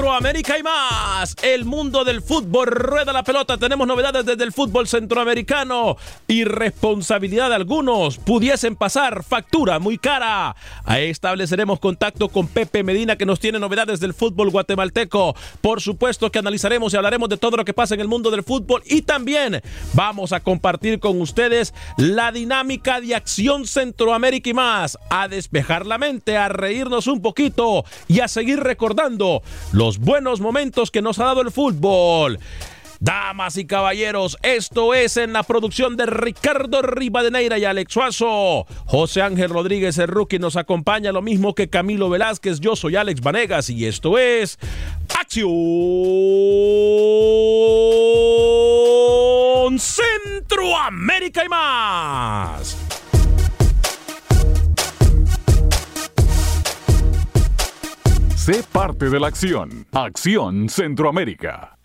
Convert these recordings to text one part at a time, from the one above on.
4 Centroamérica y más, el mundo del fútbol rueda la pelota. Tenemos novedades desde el fútbol centroamericano. Irresponsabilidad de algunos pudiesen pasar factura muy cara. Ahí estableceremos contacto con Pepe Medina que nos tiene novedades del fútbol guatemalteco. Por supuesto que analizaremos y hablaremos de todo lo que pasa en el mundo del fútbol y también vamos a compartir con ustedes la dinámica de Acción Centroamérica y más. A despejar la mente, a reírnos un poquito y a seguir recordando los buenos momentos que nos ha dado el fútbol. Damas y caballeros, esto es en la producción de Ricardo Rivadeneira y Alex Suazo. José Ángel Rodríguez, el rookie, nos acompaña lo mismo que Camilo Velázquez. Yo soy Alex Vanegas y esto es Acción Centroamérica y más. Sé parte de la acción. Acción Centroamérica.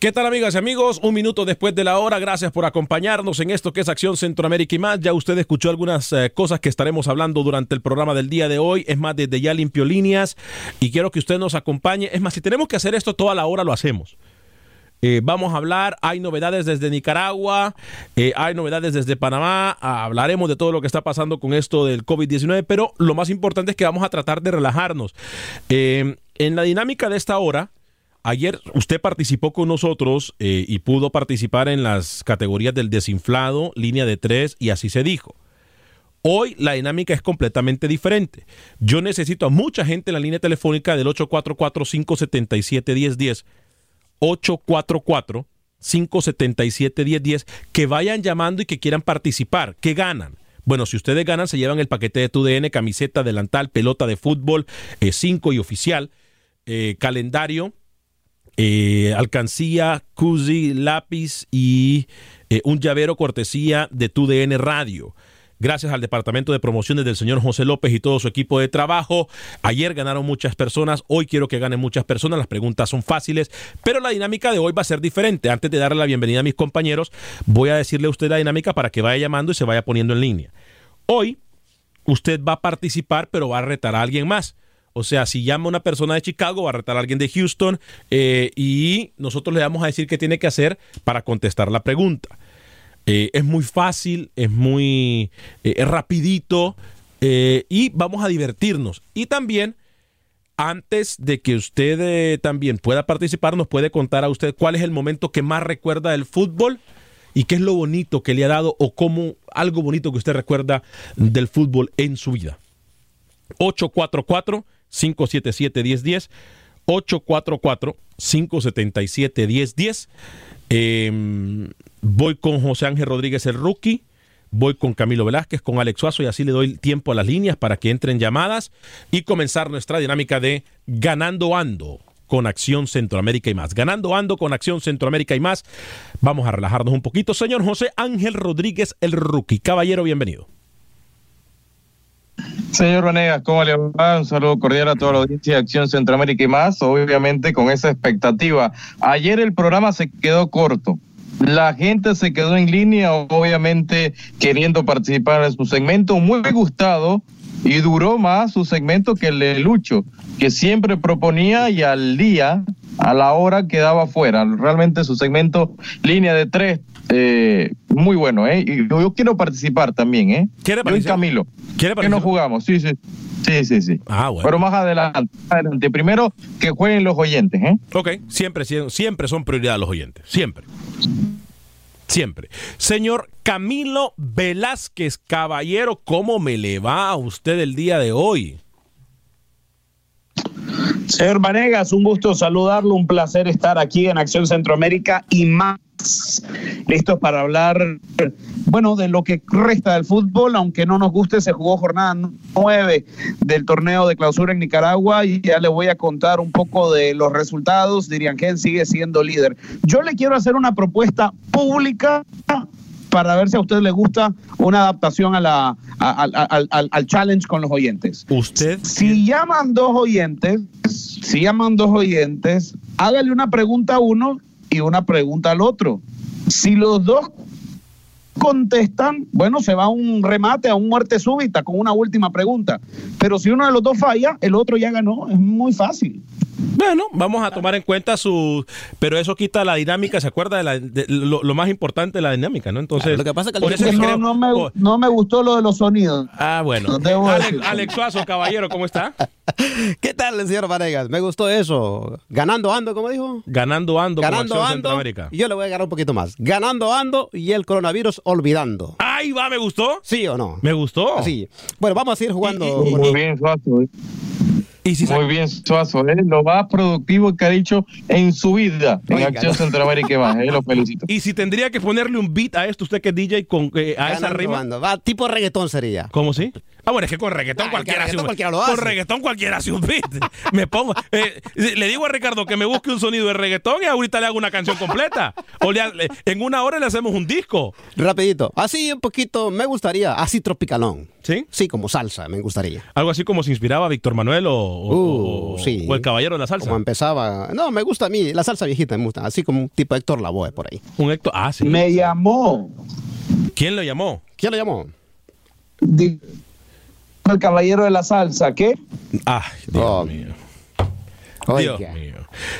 ¿Qué tal amigas y amigos? Un minuto después de la hora, gracias por acompañarnos en esto que es Acción Centroamérica y más. Ya usted escuchó algunas eh, cosas que estaremos hablando durante el programa del día de hoy. Es más, desde ya limpio líneas y quiero que usted nos acompañe. Es más, si tenemos que hacer esto toda la hora, lo hacemos. Eh, vamos a hablar, hay novedades desde Nicaragua, eh, hay novedades desde Panamá, hablaremos de todo lo que está pasando con esto del COVID-19, pero lo más importante es que vamos a tratar de relajarnos. Eh, en la dinámica de esta hora, ayer usted participó con nosotros eh, y pudo participar en las categorías del desinflado, línea de tres y así se dijo. Hoy la dinámica es completamente diferente. Yo necesito a mucha gente en la línea telefónica del 844-577-1010. 844-577-1010 que vayan llamando y que quieran participar. ¿Qué ganan? Bueno, si ustedes ganan, se llevan el paquete de TUDN, camiseta, delantal, pelota de fútbol, 5 y oficial, eh, calendario, eh, alcancía, cusi, lápiz y eh, un llavero cortesía de TUDN Radio. Gracias al Departamento de Promociones del señor José López y todo su equipo de trabajo. Ayer ganaron muchas personas, hoy quiero que ganen muchas personas. Las preguntas son fáciles, pero la dinámica de hoy va a ser diferente. Antes de darle la bienvenida a mis compañeros, voy a decirle a usted la dinámica para que vaya llamando y se vaya poniendo en línea. Hoy usted va a participar, pero va a retar a alguien más. O sea, si llama una persona de Chicago, va a retar a alguien de Houston eh, y nosotros le vamos a decir qué tiene que hacer para contestar la pregunta. Eh, es muy fácil, es muy eh, rapidito eh, y vamos a divertirnos. Y también, antes de que usted eh, también pueda participar, nos puede contar a usted cuál es el momento que más recuerda del fútbol y qué es lo bonito que le ha dado o cómo algo bonito que usted recuerda del fútbol en su vida. 844-577-1010. 844-577-1010. Eh, voy con José Ángel Rodríguez, el rookie. Voy con Camilo Velázquez, con Alex Suazo y así le doy tiempo a las líneas para que entren llamadas y comenzar nuestra dinámica de ganando ando con Acción Centroamérica y más. Ganando ando con Acción Centroamérica y más. Vamos a relajarnos un poquito. Señor José Ángel Rodríguez, el rookie. Caballero, bienvenido. Señor Vanegas, ¿cómo le va? Un saludo cordial a toda la audiencia de Acción Centroamérica y más, obviamente con esa expectativa. Ayer el programa se quedó corto. La gente se quedó en línea, obviamente queriendo participar en su segmento. Muy gustado y duró más su segmento que el de Lucho, que siempre proponía y al día, a la hora, quedaba fuera. Realmente su segmento, línea de tres, eh, muy bueno, ¿eh? Y yo quiero participar también, ¿eh? ¿Quiere Yo y? Camilo. ¿Quiere Que participar? nos jugamos, sí, sí. Sí, sí, sí. Ah, bueno. Pero más adelante, adelante. Primero que jueguen los oyentes, ¿eh? Ok, siempre, sie- siempre son prioridad los oyentes. Siempre. Siempre. Señor Camilo Velázquez, caballero, ¿cómo me le va a usted el día de hoy? Señor Vanegas, un gusto saludarlo, un placer estar aquí en Acción Centroamérica y más. Listos para hablar, bueno, de lo que resta del fútbol, aunque no nos guste, se jugó jornada nueve del torneo de clausura en Nicaragua y ya le voy a contar un poco de los resultados. Dirian Gen sigue siendo líder. Yo le quiero hacer una propuesta pública para ver si a usted le gusta una adaptación a la, a- al- al challenge con los oyentes. Usted. Si llaman dos oyentes, si llaman dos oyentes, hágale una pregunta a uno y una pregunta al otro. Si los dos contestan, bueno, se va a un remate, a un muerte súbita con una última pregunta. Pero si uno de los dos falla, el otro ya ganó. Es muy fácil. Bueno, vamos a tomar en cuenta su... Pero eso quita la dinámica, ¿se acuerda de, la- de lo, lo más importante de la dinámica, no? Entonces... Lo que pasa es que por eso que No, queremos- no me, no me gustó lo de los sonidos. Ah, bueno. Alex. Alex Suazo, caballero, ¿cómo está? ¿Qué tal, señor Vanegas? Me gustó eso. Ganando ando, ¿cómo dijo? Ganando ando Ganando ando. Centroamérica. Yo le voy a agarrar un poquito más. Ganando ando y el coronavirus olvidando. ¡Ay, va! ¿Me gustó? ¿Sí o no? ¿Me gustó? Sí. Bueno, vamos a ir jugando. Muy bien, Suazo. ¿eh? Y si Muy bien, Suazo. ¿eh? Lo más productivo que ha dicho en su vida en Acción no. Centroamérica y más. ¿eh? Lo felicito. Y si tendría que ponerle un beat a esto, usted que es DJ, con, eh, a esa rima. Va, tipo reggaetón sería. ¿Cómo sí? Ah, bueno, es que con reggaetón Ah, cualquiera con hace reggaetón un cualquiera lo Con hace. reggaetón cualquiera hace un beat. Me pongo. eh, le digo a Ricardo que me busque un sonido de reggaetón y ahorita le hago una canción completa. O le en una hora le hacemos un disco. Rapidito. Así un poquito, me gustaría. Así tropicalón. ¿Sí? Sí, como salsa, me gustaría. Algo así como se inspiraba Víctor Manuel o, o- Uh, sí. o el caballero de la salsa. Como empezaba. No, me gusta a mí. La salsa viejita me gusta. Así como un tipo Héctor Lavoe por ahí. Un Héctor. Ah, sí. Me llamó ¿Quién lo llamó? ¿Quién lo llamó? di- el caballero de la salsa, ¿qué? Ah, Dios Oh. mío. Oiga. Dios mío.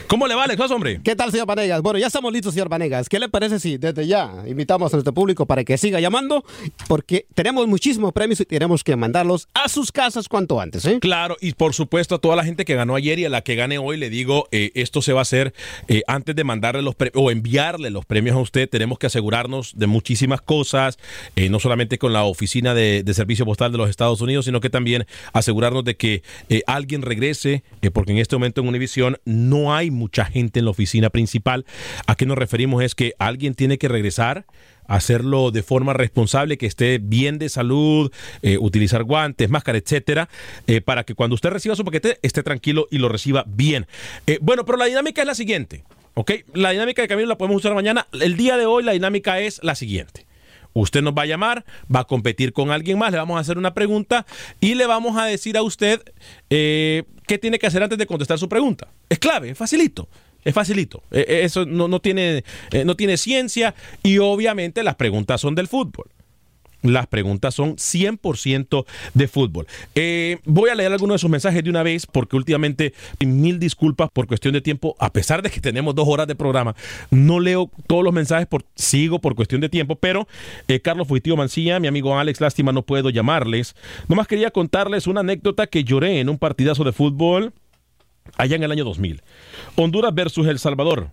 ¿Cómo le va, Alex, hombre? ¿Qué tal, señor Vanegas? Bueno, ya estamos listos, señor Vanegas. ¿Qué le parece si desde ya invitamos a nuestro público para que siga llamando? Porque tenemos muchísimos premios y tenemos que mandarlos a sus casas cuanto antes, ¿eh? Claro, y por supuesto a toda la gente que ganó ayer y a la que gane hoy, le digo, eh, esto se va a hacer eh, antes de mandarle los premios o enviarle los premios a usted. Tenemos que asegurarnos de muchísimas cosas, eh, no solamente con la Oficina de, de Servicio Postal de los Estados Unidos, sino que también asegurarnos de que alguien regrese, porque en este momento en Univision no hay mucha gente en la oficina principal. ¿A qué nos referimos? Es que alguien tiene que regresar hacerlo de forma responsable, que esté bien de salud, eh, utilizar guantes, máscara, etcétera, eh, para que cuando usted reciba su paquete esté tranquilo y lo reciba bien. Eh, bueno, pero la dinámica es la siguiente, ¿ok? La dinámica de Camilo la podemos usar mañana. El día de hoy la dinámica es la siguiente. Usted nos va a llamar, va a competir con alguien más, le vamos a hacer una pregunta y le vamos a decir a usted eh, qué tiene que hacer antes de contestar su pregunta. Es clave, es facilito. Es facilito. Eh, eh, eso no, no tiene, eh, no tiene ciencia y obviamente las preguntas son del fútbol. Las preguntas son 100% de fútbol. Eh, voy a leer algunos de sus mensajes de una vez porque últimamente, mil disculpas por cuestión de tiempo, a pesar de que tenemos dos horas de programa, no leo todos los mensajes, por, sigo por cuestión de tiempo, pero eh, Carlos Fuitío Mancilla, mi amigo Alex, lástima, no puedo llamarles. Nomás quería contarles una anécdota que lloré en un partidazo de fútbol allá en el año 2000. Honduras versus El Salvador.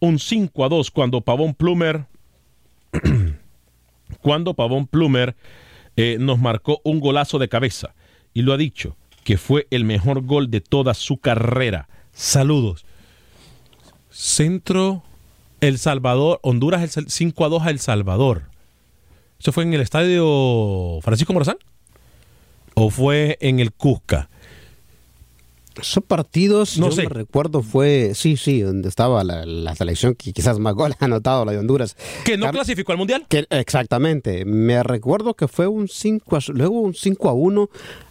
Un 5 a 2 cuando Pavón Plumer cuando Pavón Plumer eh, nos marcó un golazo de cabeza y lo ha dicho que fue el mejor gol de toda su carrera. Saludos. Centro El Salvador, Honduras el 5 a 2 a El Salvador. ¿Eso fue en el estadio Francisco Morazán? ¿O fue en el Cusca? Esos partidos, No yo sé. me recuerdo, fue, sí, sí, donde estaba la, la selección que quizás más goles ha anotado, la de Honduras. ¿Que no Car- clasificó al Mundial? Que, exactamente. Me recuerdo que fue un 5 a, luego un 5 a 1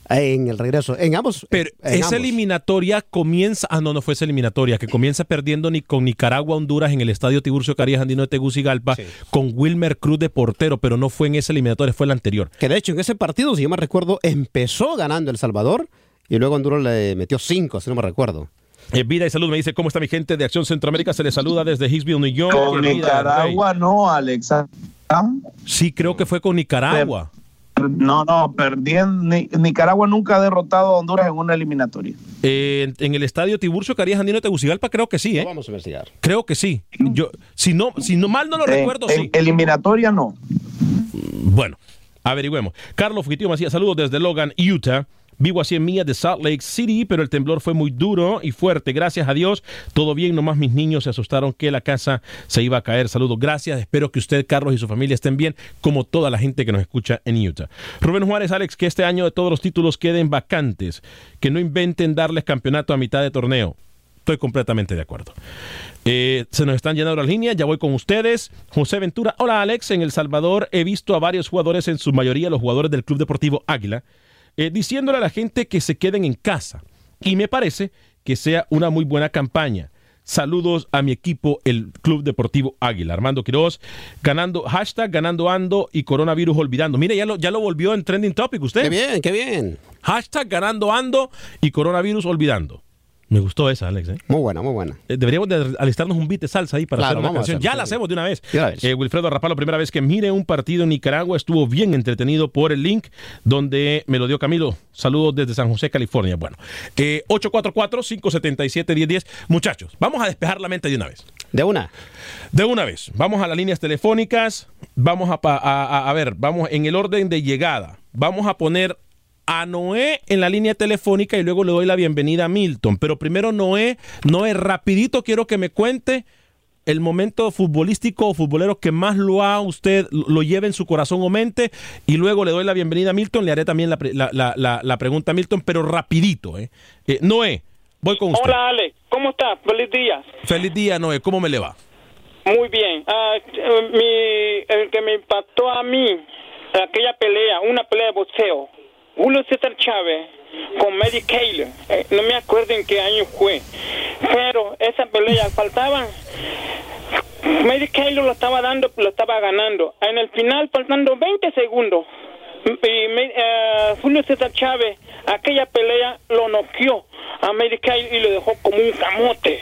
en el regreso. En ambos. Pero en esa ambos. eliminatoria comienza. Ah, no, no fue esa eliminatoria, que comienza perdiendo ni con Nicaragua, Honduras en el estadio Tiburcio Carías Andino de Tegucigalpa con Wilmer Cruz de portero, pero no fue en esa eliminatoria, fue la anterior. Que de hecho en ese partido, si yo me recuerdo, empezó ganando El Salvador y luego Honduras le metió 5, si no me recuerdo. Eh, vida y salud me dice, ¿cómo está mi gente de Acción Centroamérica? Se les saluda desde Hicksville, New York. Con Nicaragua no, Alex. ¿Ah? Sí, creo que fue con Nicaragua. No, no, perdiendo. Ni- Nicaragua nunca ha derrotado a Honduras en una eliminatoria. Eh, en, en el estadio Tiburcio Carías Andino de Tegucigalpa creo que sí, ¿eh? Vamos a investigar. Creo que sí. Yo, si no, si no mal no lo En- recuerdo, en sí. eliminatoria no. Bueno, averigüemos. Carlos Fugitivo Macías, saludos desde Logan, Utah. Vivo a 100 millas de Salt Lake City, pero el temblor fue muy duro y fuerte. Gracias a Dios, todo bien. Nomás mis niños se asustaron que la casa se iba a caer. Saludos, gracias. Espero que usted, Carlos y su familia estén bien, como toda la gente que nos escucha en Utah. Rubén Juárez, Alex, que este año de todos los títulos queden vacantes. Que no inventen darles campeonato a mitad de torneo. Estoy completamente de acuerdo. Eh, se nos están llenando las líneas, ya voy con ustedes. José Ventura, hola Alex, en El Salvador he visto a varios jugadores, en su mayoría los jugadores del Club Deportivo Águila, eh, diciéndole a la gente que se queden en casa. Y me parece que sea una muy buena campaña. Saludos a mi equipo, el Club Deportivo Águila. Armando Quiroz, ganando, hashtag ganando ando y coronavirus olvidando. Mire, ya lo, ya lo volvió en trending topic usted. Qué bien, qué bien. Hashtag ganando ando y coronavirus olvidando. Me gustó esa, Alex. ¿eh? Muy buena, muy buena. Eh, Deberíamos de alistarnos un beat de salsa ahí para Claro, hacer una canción. Ya la hacemos de una vez. Eh, Wilfredo Rapalo, primera vez que mire un partido en Nicaragua, estuvo bien entretenido por el link donde me lo dio Camilo. Saludos desde San José, California. Bueno, eh, 844-577-1010. Muchachos, vamos a despejar la mente de una vez. De una. De una vez. Vamos a las líneas telefónicas. Vamos a, pa- a- a- a ver, vamos en el orden de llegada. Vamos a poner a Noé en la línea telefónica y luego le doy la bienvenida a Milton. Pero primero Noé, Noé, rapidito quiero que me cuente el momento futbolístico o futbolero que más lo ha usted, lo lleva en su corazón o mente, y luego le doy la bienvenida a Milton, le haré también la- la- la- la pregunta a Milton, pero rapidito. ¿eh? Eh, Noé, voy con usted. Hola Ale, ¿cómo estás? Feliz día. Feliz día, Noé, ¿cómo me le va? Muy bien. Ah, eh, mi, el que me impactó a mí, aquella pelea, una pelea de boxeo, Julio César Chávez con Mary Taylor. Eh, no me acuerdo en qué año fue, pero esa pelea faltaban. Mary Taylor lo estaba dando, lo estaba ganando. En el final, faltando 20 segundos, y eh, Julio César Chávez, aquella pelea lo noqueó a Mary Taylor y lo dejó como un camote.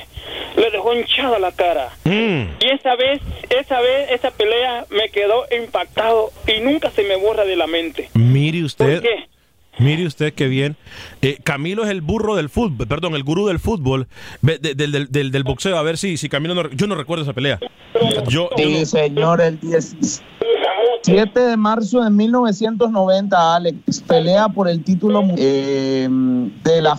Le dejó hinchada la cara. Y esa vez, esa vez, esa pelea me quedó impactado y nunca se me borra de la mente. Mire usted. ¿Por qué? Mire usted qué bien. Eh, Camilo es el burro del fútbol, perdón, el gurú del fútbol, de- del, del- del- del boxeo. A ver si, si Camilo no, yo no recuerdo esa pelea. Yo, yo Sí, no- señor, el 17 de marzo de 1990, Alex pelea por el título eh, de la.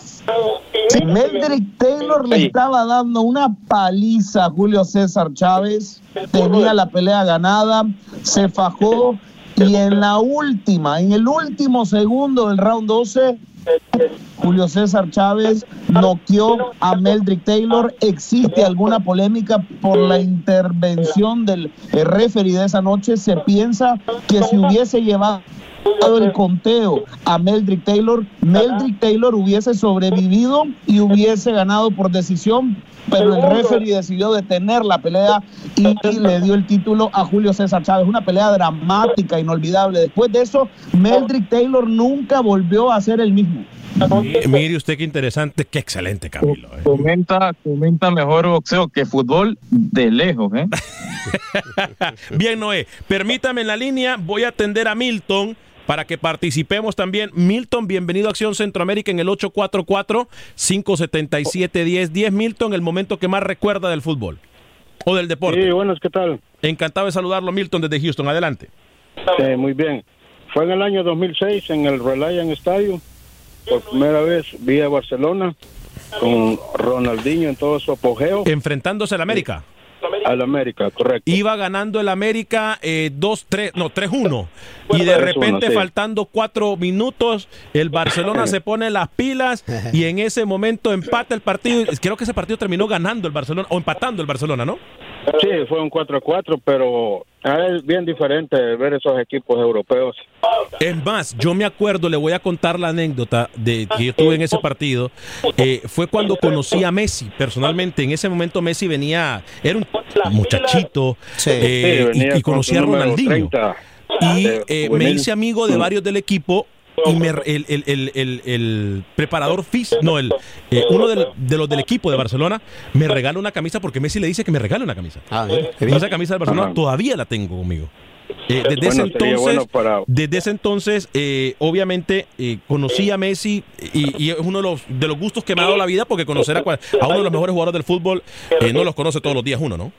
Meldrick Taylor le estaba dando una paliza a Julio César Chávez, tenía la pelea ganada, se fajó y en la última, en el último segundo del round 12, Julio César Chávez noqueó a Meldrick Taylor. ¿Existe alguna polémica por la intervención del eh, referee de esa noche? Se piensa que si hubiese llevado el conteo a Meldrick Taylor, Meldrick Taylor hubiese sobrevivido y hubiese ganado por decisión, pero el referee decidió detener la pelea y, y le dio el título a Julio César Chávez. Una pelea dramática, inolvidable. Después de eso, Meldrick Taylor nunca volvió a ser el mismo. Mire usted qué interesante, qué excelente Camilo. eh. Comenta, comenta mejor boxeo que fútbol de lejos, ¿eh? Bien, Noé, permítame en la línea, voy a atender a Milton para que participemos también. Milton, bienvenido a Acción Centroamérica en el 844-577-1010. Milton, el momento que más recuerda del fútbol o del deporte. Sí, buenas, ¿qué tal? Encantado de saludarlo, Milton, desde Houston. Adelante. Eh, muy bien. Fue en el año 2006 en el Reliant Stadium. Por primera vez vi a Barcelona con Ronaldinho en todo su apogeo. Enfrentándose al América. Al América, correcto. Iba ganando el América 2-3, no, 3-1. Y de 3-1, repente, sí. faltando cuatro minutos, el Barcelona se pone las pilas y en ese momento empata el partido. Creo que ese partido terminó ganando el Barcelona, o empatando el Barcelona, ¿no? Sí, fue un 4-4, pero es bien diferente ver esos equipos europeos. Es más, yo me acuerdo, le voy a contar la anécdota de que yo estuve en ese partido. eh, fue cuando conocí a Messi personalmente. En ese momento Messi venía, era un muchachito eh, Sí, y, y con conocía a Ronaldinho. 30 Y eh, me hice amigo de varios del equipo. Y me- el, el- el- el- el preparador físico, no, el, eh, uno del- de los del equipo de Barcelona me regala una camisa porque Messi le dice que me regale una camisa. Y esa camisa del Barcelona Ajá. todavía la tengo conmigo. Eh, desde, Bueno, ese entonces, bueno para- desde ese entonces, eh, obviamente, eh, conocí a Messi y, y es uno de los, de los gustos que me ha dado la vida porque conocer a, cual- a uno de los mejores jugadores del fútbol eh, no los conoce todos los días uno, ¿no?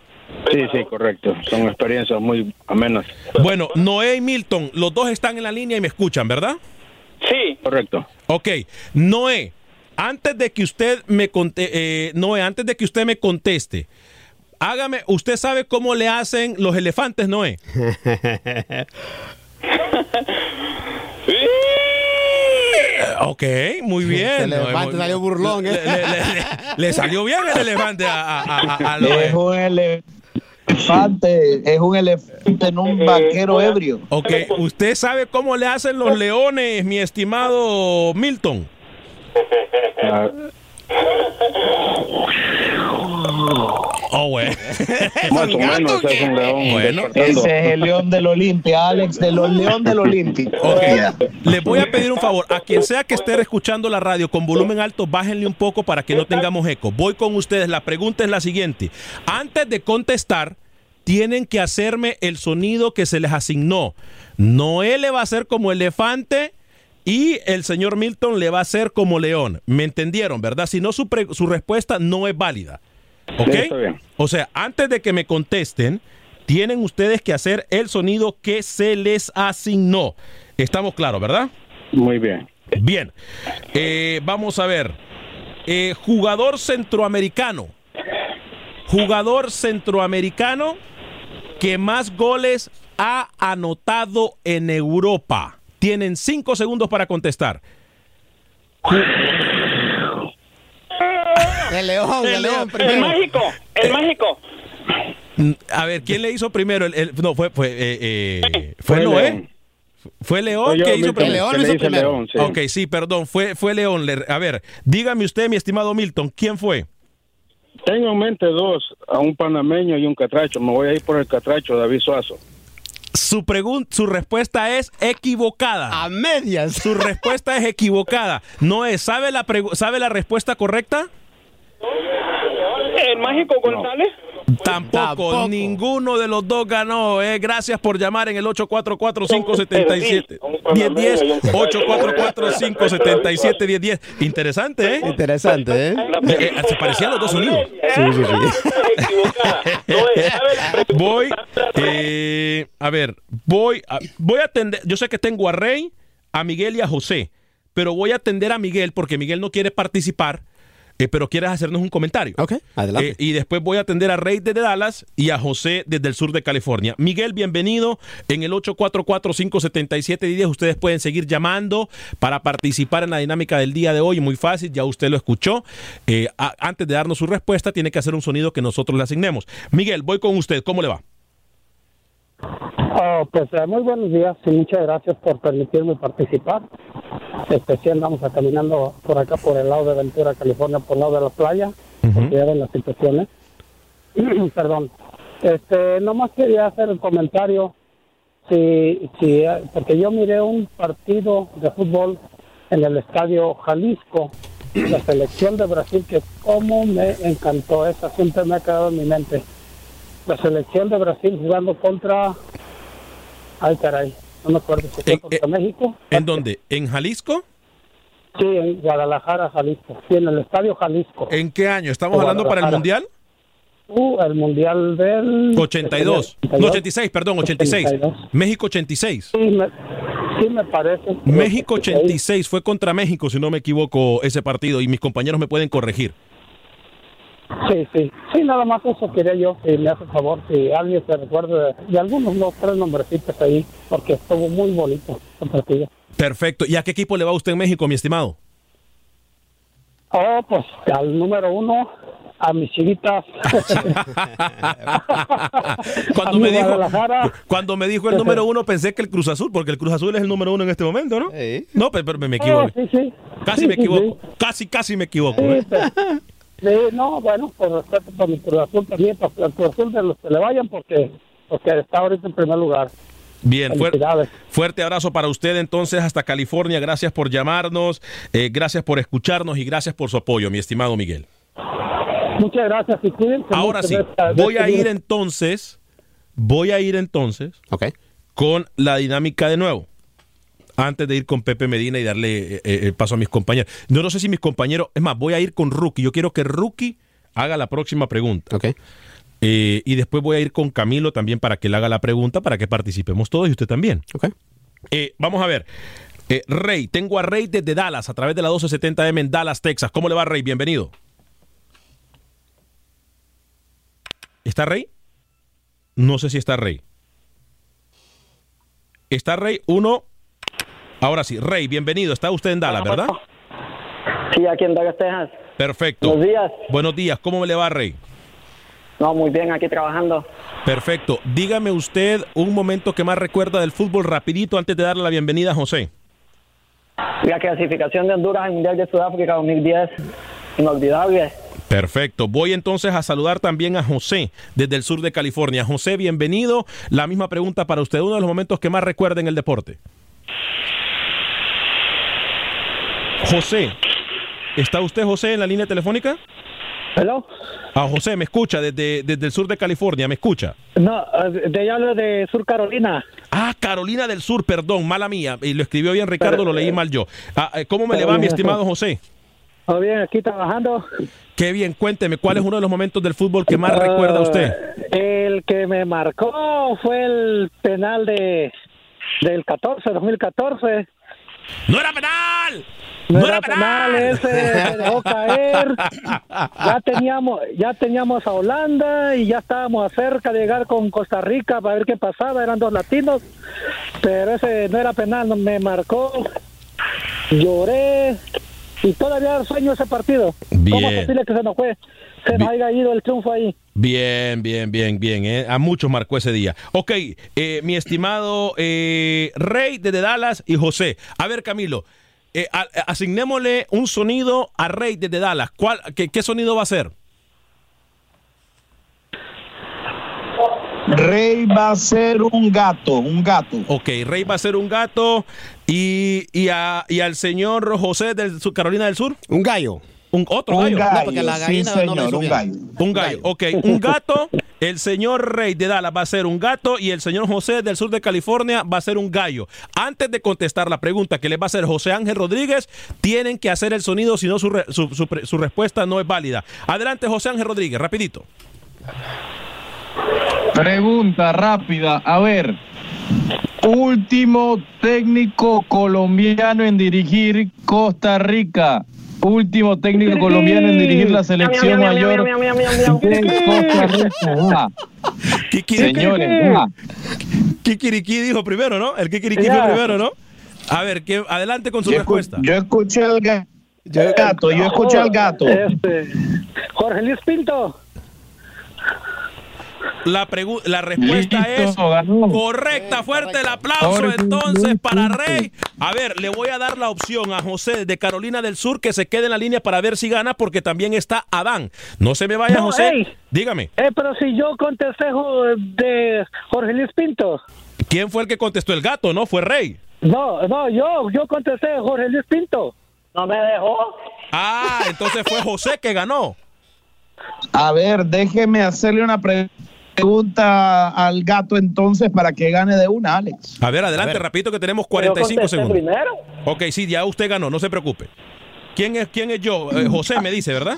Sí, sí, correcto. Son experiencias muy amenas. Bueno, Noé y Milton, los dos están en la línea y me escuchan, ¿verdad? Sí. Correcto. Ok, Noé, antes de que usted me conte, eh, Noé, antes de que usted me conteste, hágame, ¿usted sabe cómo le hacen los elefantes, Noé? Ok, muy bien. El elefante muy- salió burlón, ¿eh? Le, le- le- le salió bien el elefante a, a- a- a Noé. Es un elefante, es un elefante en un vaquero ebrio. Ok, ¿usted sabe cómo le hacen los leones, mi estimado Milton? Oh, güey. Más o menos es un león. Bueno. Ese es el león del Olimpia, Alex, de los león del Olimpia. Ok, les voy a pedir un favor. A quien sea que esté escuchando la radio con volumen alto, bájenle un poco para que no tengamos eco. Voy con ustedes. La pregunta es la siguiente. Antes de contestar, tienen que hacerme el sonido que se les asignó. Noé le va a hacer como elefante y el señor Milton le va a hacer como león. ¿Me entendieron, verdad? Si no, su, pre- su respuesta no es válida. ¿Ok? Sí, está bien. O sea, antes de que me contesten, tienen ustedes que hacer el sonido que se les asignó. Estamos claros, ¿verdad? Muy bien. Bien. Eh, vamos a ver. Eh, jugador centroamericano. Jugador centroamericano que más goles ha anotado en Europa. Tienen cinco segundos para contestar. El león, el, El león león. primero. El mágico, el mágico. Mm, A ver, ¿quién le hizo primero? El, el- no, fue, fue, eh, eh, fue Fue Noé. León. Fue León yo, que hizo Milton, primero. León que hizo primero. León, sí. Ok, sí, perdón, fue, fue León. Le- a ver, dígame usted, mi estimado Milton, ¿quién fue? Tengo en mente dos, a un panameño y un catracho. Me voy a ir por el catracho, David Suazo. Su pregunta, su respuesta es equivocada. A medias. Su respuesta es equivocada. No es, ¿sabe la, pregu- ¿sabe la respuesta correcta? El mágico González. Tampoco, Tampoco. ninguno de los dos ganó. Eh. Gracias por llamar en el 844-577. 1010. 844-577-1010. Interesante, ¿eh? Interesante, ¿eh? Eh, eh, Se parecían los dos sonidos. Sí, sí, sí. Equivocada. No es, ¿sabe la Voy, eh, a ver, voy a, voy a atender. Yo sé que tengo a Rey, a Miguel y a José, pero voy a atender a Miguel porque Miguel no quiere participar, eh, pero quiere hacernos un comentario. Ok, adelante. Eh, y después voy a atender a Rey desde Dallas y a José desde el sur de California. Miguel, bienvenido en el 844-577-10. Ustedes pueden seguir llamando para participar en la dinámica del día de hoy. Muy fácil, ya usted lo escuchó. Eh, a- antes de darnos su respuesta, tiene que hacer un sonido que nosotros le asignemos. Miguel, voy con usted. ¿Cómo le va? Oh, pues eh, muy buenos días y muchas gracias por permitirme participar. Este, sí andamos a- caminando por acá, por el lado de Ventura, California, por el lado de la playa, porque ya ven las situaciones. Perdón. Este, nomás quería hacer el comentario, si, si, eh, porque yo miré un partido de fútbol en el estadio Jalisco, la selección de Brasil, que como me encantó, esa siempre me ha quedado en mi mente la selección de Brasil jugando contra. Ay, caray, no me acuerdo si En- contra México. ¿En dónde? ¿En Jalisco? Sí, en Guadalajara, Jalisco. Sí, en el estadio Jalisco. ¿En qué año? ¿Estamos hablando para el. Mundial? Uh, el mundial del. 82. No, 86, perdón, 86. 82. México 86. Sí, me, sí, me parece. México 86 fue contra México, si no me equivoco, ese partido, y mis compañeros me pueden corregir. Sí, sí. Sí, nada más eso quería yo, si me hace favor, si alguien se recuerda de, algunos dos, tres nombrecitos ahí, porque estuvo muy bonito el partido. Perfecto. ¿Y a qué equipo le va usted en México, mi estimado? Oh, pues al número uno, a mis chivitas. Cuando me, dijo, cuando me dijo el número uno, pensé que el Cruz Azul, porque el Cruz Azul es el número uno en este momento, ¿no? No, pero, pero me equivoco. Oh, sí, sí. Casi Sí, me sí, equivoco. Casi, casi me equivoco. Sí, ¿eh? pero- sí, no, bueno, por respeto por mi Cruz Azul también, por el Cruz Azul de los que le vayan, porque, porque está ahorita en primer lugar. Bien, fuer- Felicidades. fuerte abrazo para usted entonces hasta California. Gracias por llamarnos, eh, gracias por escucharnos y gracias por su apoyo, mi estimado Miguel. Muchas gracias y cuídense Ahora sí, voy a ir entonces, voy a ir entonces con la dinámica de nuevo. Antes de ir con Pepe Medina y darle eh, eh, el paso a mis compañeros. No, no sé si mis compañeros, es más, voy a ir con Rookie. Yo quiero que Rookie haga la próxima pregunta. Eh, y después voy a ir con Camilo también para que él haga la pregunta, para que participemos todos y usted también. Eh, vamos a ver. Eh, Rey, tengo a Rey desde Dallas, a través de la 1270M en Dallas, Texas. ¿Cómo le va, Rey? Bienvenido. ¿Está Rey? No sé si está Rey. ¿Está Rey? Uno. Ahora sí, Rey, bienvenido. Está usted en Dallas, ¿verdad? Sí, aquí en Dallas, Texas. Perfecto. Buenos días. Buenos días. ¿Cómo le va, Rey? No, muy bien, aquí trabajando. Perfecto. Dígame usted un momento que más recuerda del fútbol rapidito antes de darle la bienvenida a José. La clasificación de Honduras al Mundial de Sudáfrica 2010, inolvidable. Perfecto. Voy entonces a saludar también a José desde el sur de California. José, bienvenido. La misma pregunta para usted. Uno de los momentos que más recuerda en el deporte. José, ¿está usted, José, en la línea telefónica? ¿Hello? Ah, José, me escucha desde, desde el sur de California, ¿me escucha? No, eh, de allá lo de Sur Carolina. Ah, Carolina del Sur, perdón, mala mía. Y lo escribió bien Ricardo, lo leí mal yo. Ah, eh, ¿Cómo me le va, mi estimado. José? Todo bien, aquí trabajando. Qué bien, cuénteme, ¿cuál es uno de los momentos del fútbol que más recuerda usted? Eh, El que me marcó fue el penal de del 14, 2014. ¡No era penal! No, era penal, ese se dejó caer. Ya teníamos, ya teníamos a Holanda y ya estábamos cerca de llegar con Costa Rica para ver qué pasaba. Eran dos latinos, pero ese no era penal, me marcó. Lloré y todavía sueño ese partido. ¿Cómo Bien. es posible que se nos fue? Se nos haya ido el triunfo ahí. Bien, bien, bien, bien. eh. A muchos marcó ese día. Ok, eh, mi estimado eh, Rey desde Dallas y José. A ver, Camilo, eh, a- asignémosle un sonido a Rey desde Dallas. ¿Cuál, qué, qué sonido va a ser? Rey va a ser un gato, un gato. Ok, Rey va a ser un gato y, y, a- y al señor José de Carolina del Sur. Un gallo. Un, otro Un gallo. gallo, No, porque la sí, gallina no un gallo. Un gallo. Ok, un gato. El señor Rey de Dallas va a ser un gato y el señor José del sur de California va a ser un gallo. Antes de contestar la pregunta que les va a hacer José Ángel Rodríguez, tienen que hacer el sonido, si no su, re- su- su respuesta no es válida. Adelante, José Ángel Rodríguez, rapidito. Pregunta rápida. A ver, último técnico colombiano en dirigir Costa Rica. Último técnico colombiano en dirigir la selección mayor de Costa Rica. Señores. Kikiriki dijo primero, ¿no? El Kikiriki fue primero, ¿no? A ver, que, adelante con su Yo, respuesta. yo escuché al ga- gato, yo escuché al gato. Este, Jorge Luis Pinto. La, la respuesta Listo, es ganó. correcta. Fuerte el aplauso entonces para. Rey. A ver, le voy a dar la opción a José de Carolina del Sur que se quede en la línea para ver si gana porque también está Adán. No se me vaya, No, José. Dígame, Eh, pero si yo contesté de Jorge Luis Pinto. ¿quién fue el que contestó el gato? No, fue Rey. No, no, yo, yo contesté Jorge Luis Pinto. No me dejó. Ah, entonces fue José que ganó. A ver, déjeme hacerle una pre- pregunta al gato entonces para que gane de una, Alex. A ver, adelante, rapidito que tenemos 45 contesté segundos. primero. Ok, sí, ya usted ganó, no se preocupe. ¿Quién es, quién es yo? Eh, José me dice, ¿verdad?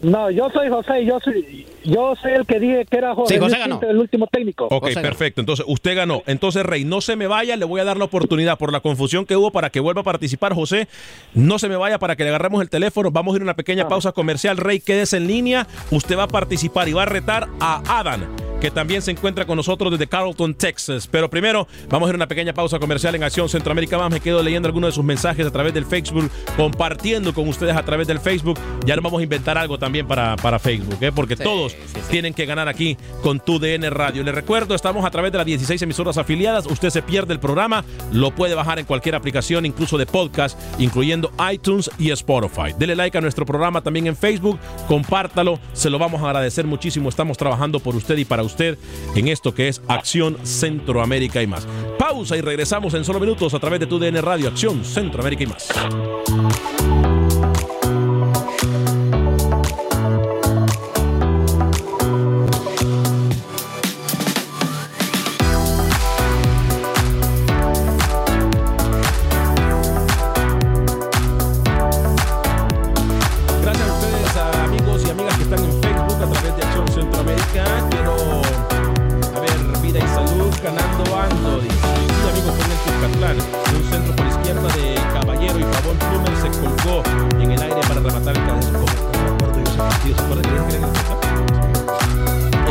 No, yo soy José, yo soy, yo soy el que dije que era José, Sí, José ganó. El último técnico. Ok, perfecto. Entonces, usted ganó. Entonces, Rey, no se me vaya. Le voy a dar la oportunidad por la confusión que hubo para que vuelva a participar, José. No se me vaya para que le agarremos el teléfono. Vamos a ir a una pequeña pausa comercial. Rey, quédese en línea. Usted va a participar y va a retar a Adam, que también se encuentra con nosotros desde Carlton, Texas. Pero primero, vamos a ir a una pequeña pausa comercial en Acción Centroamérica. Más me quedo leyendo algunos de sus mensajes a través del Facebook, compartiendo con ustedes a través del Facebook. Ya nos vamos a inventar algo también para, para Facebook, ¿eh? porque Sí, todos tienen que ganar aquí con tu DN Radio. Les recuerdo, estamos a través de las 16 emisoras afiliadas. Usted se pierde el programa, lo puede bajar en cualquier aplicación, incluso de podcast, incluyendo iTunes y Spotify. Dele like a nuestro programa también en Facebook, compártalo, se lo vamos a agradecer muchísimo. Estamos trabajando por usted y para usted en esto que es Acción Centroamérica y más. Pausa y regresamos en solo minutos a través de tu DN Radio, Acción Centroamérica y más.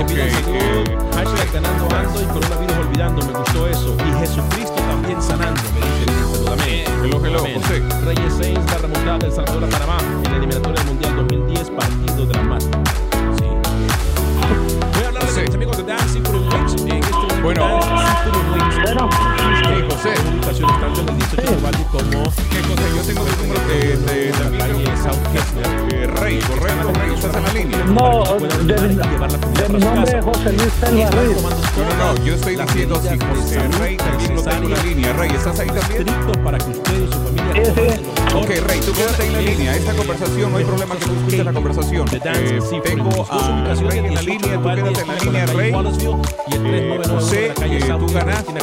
Y salud, hashtag ganando ando y coronavirus olvidando. Me gustó eso. Y Jesucristo también sanando. Me dice, salud. Amén. Hello, hello, Amén. José. Reyes 6, la remontada del Salvador a Panamá en la eliminatoria del Mundial 2010, partido dramático. Sí. Voy a hablar de mis amigos de. En este momento, Bueno. José. Comunicaciones tanto en el 18 de Valle como ¿Qué José? Yo tengo tu número de, de, en la calle South Kessler. de Rey, correcto, Rey, estás en la línea. No, de, de mi nombre es José Luis Selva Ruiz. No, no, yo estoy diciendo si José Rey también lo tengo en la línea. Rey, ¿estás ahí también? Estrictos para que usted Ok, Rey, tú quédate en la línea. Esta conversación, no hay problema que tú escuches la conversación. Eh, tengo a ubicaciones, Rey en la 18 línea, tú quédate en la línea, calle Rey. Wallacefield, y el Eh, 399 José, la eh, tú ganaste la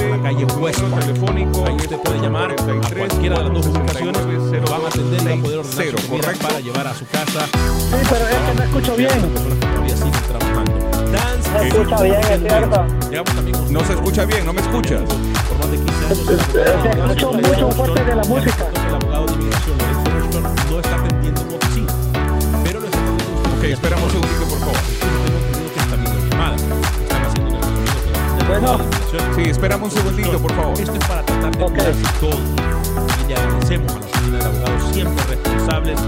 número telefónico. Ahí usted puede llamar a cualquiera de las dos ubicaciones, lo van a atender y va a poder ordenar Cero, su comida correcto. para llevar a su casa. Sí, pero es que no escucho bien. Siguen trabajando. Se escucha bien, es cierto. No se escucha bien, no me escuchas. por más de 15 años. el Se abogado escucha Lorenzo mucho fuerte de la música. No está atendiendo en oficina, pero lo está atendiendo. Ok, esperamos un segundito, por favor. Bueno. Sí, esperamos un segundito, por favor. esto es para tratar de Ok. cuidarse todo. Y le agradecemos a la oficina del abogado siempre responsables,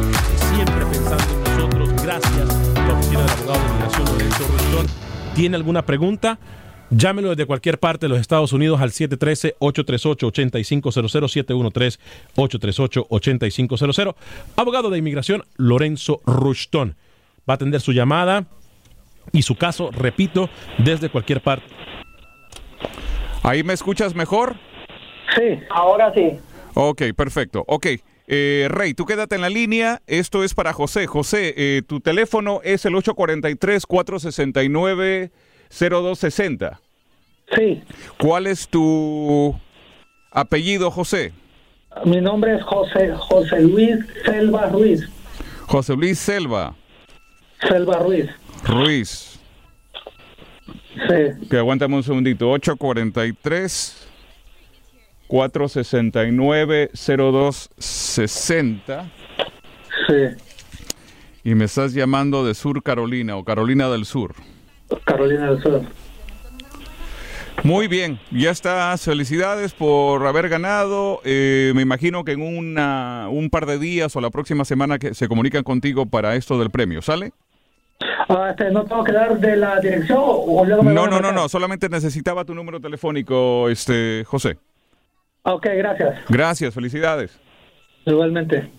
siempre pensando en nosotros. Gracias a la oficina del abogado de inmigración Lorenzo Rushton. ¿Tiene alguna pregunta? Llámelo desde cualquier parte de los Estados Unidos al 713-838-8500, 713-838-8500. Abogado de inmigración Lorenzo Rushton. Va a atender su llamada y su caso, repito, desde cualquier parte. ¿Ahí me escuchas mejor? Sí. Ahora sí. Ok, perfecto. Ok, eh, Rey, tú quédate en la línea. Esto es para José. José, eh, tu teléfono es el 843-469-0260. Sí. ¿Cuál es tu apellido, José? Mi nombre es José, José Luis Selva Ruiz. José Luis Selva Selva Ruiz. Ruiz. Sí. Que aguántame un segundito. 843 469 0260. Sí. Y me estás llamando de Sur Carolina o Carolina del Sur. Carolina del Sur. Muy bien, ya está. Felicidades por haber ganado. Eh, me imagino que en una, un par de días o la próxima semana que se comunican contigo para esto del premio, ¿sale? Ah, este, ¿No tengo que dar de la dirección o luego me No, no, no, no. Solamente necesitaba tu número telefónico, este José. Ok, gracias. Gracias, felicidades. Igualmente.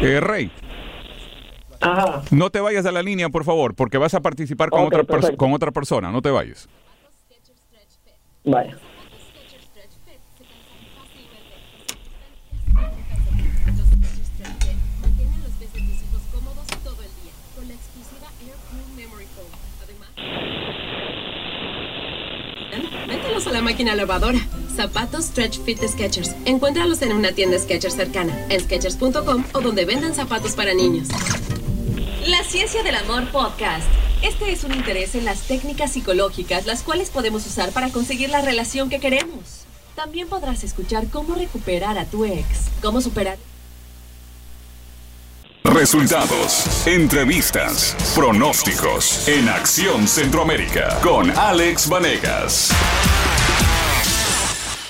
Eh, Rey, Ajá. no te vayas de la línea, por favor, porque vas a participar con, otra, con otra persona. No te vayas. Vaya. A la máquina lavadora. Zapatos Stretch Fit de Skechers. Encuéntralos en una tienda Skechers cercana, en Skechers.com o donde vendan zapatos para niños. La Ciencia del Amor Podcast. Este es un interés en las técnicas psicológicas, las cuales podemos usar para conseguir la relación que queremos. También podrás escuchar cómo recuperar a tu ex, cómo superar. Resultados, entrevistas, pronósticos en Acción Centroamérica con Alex Vanegas.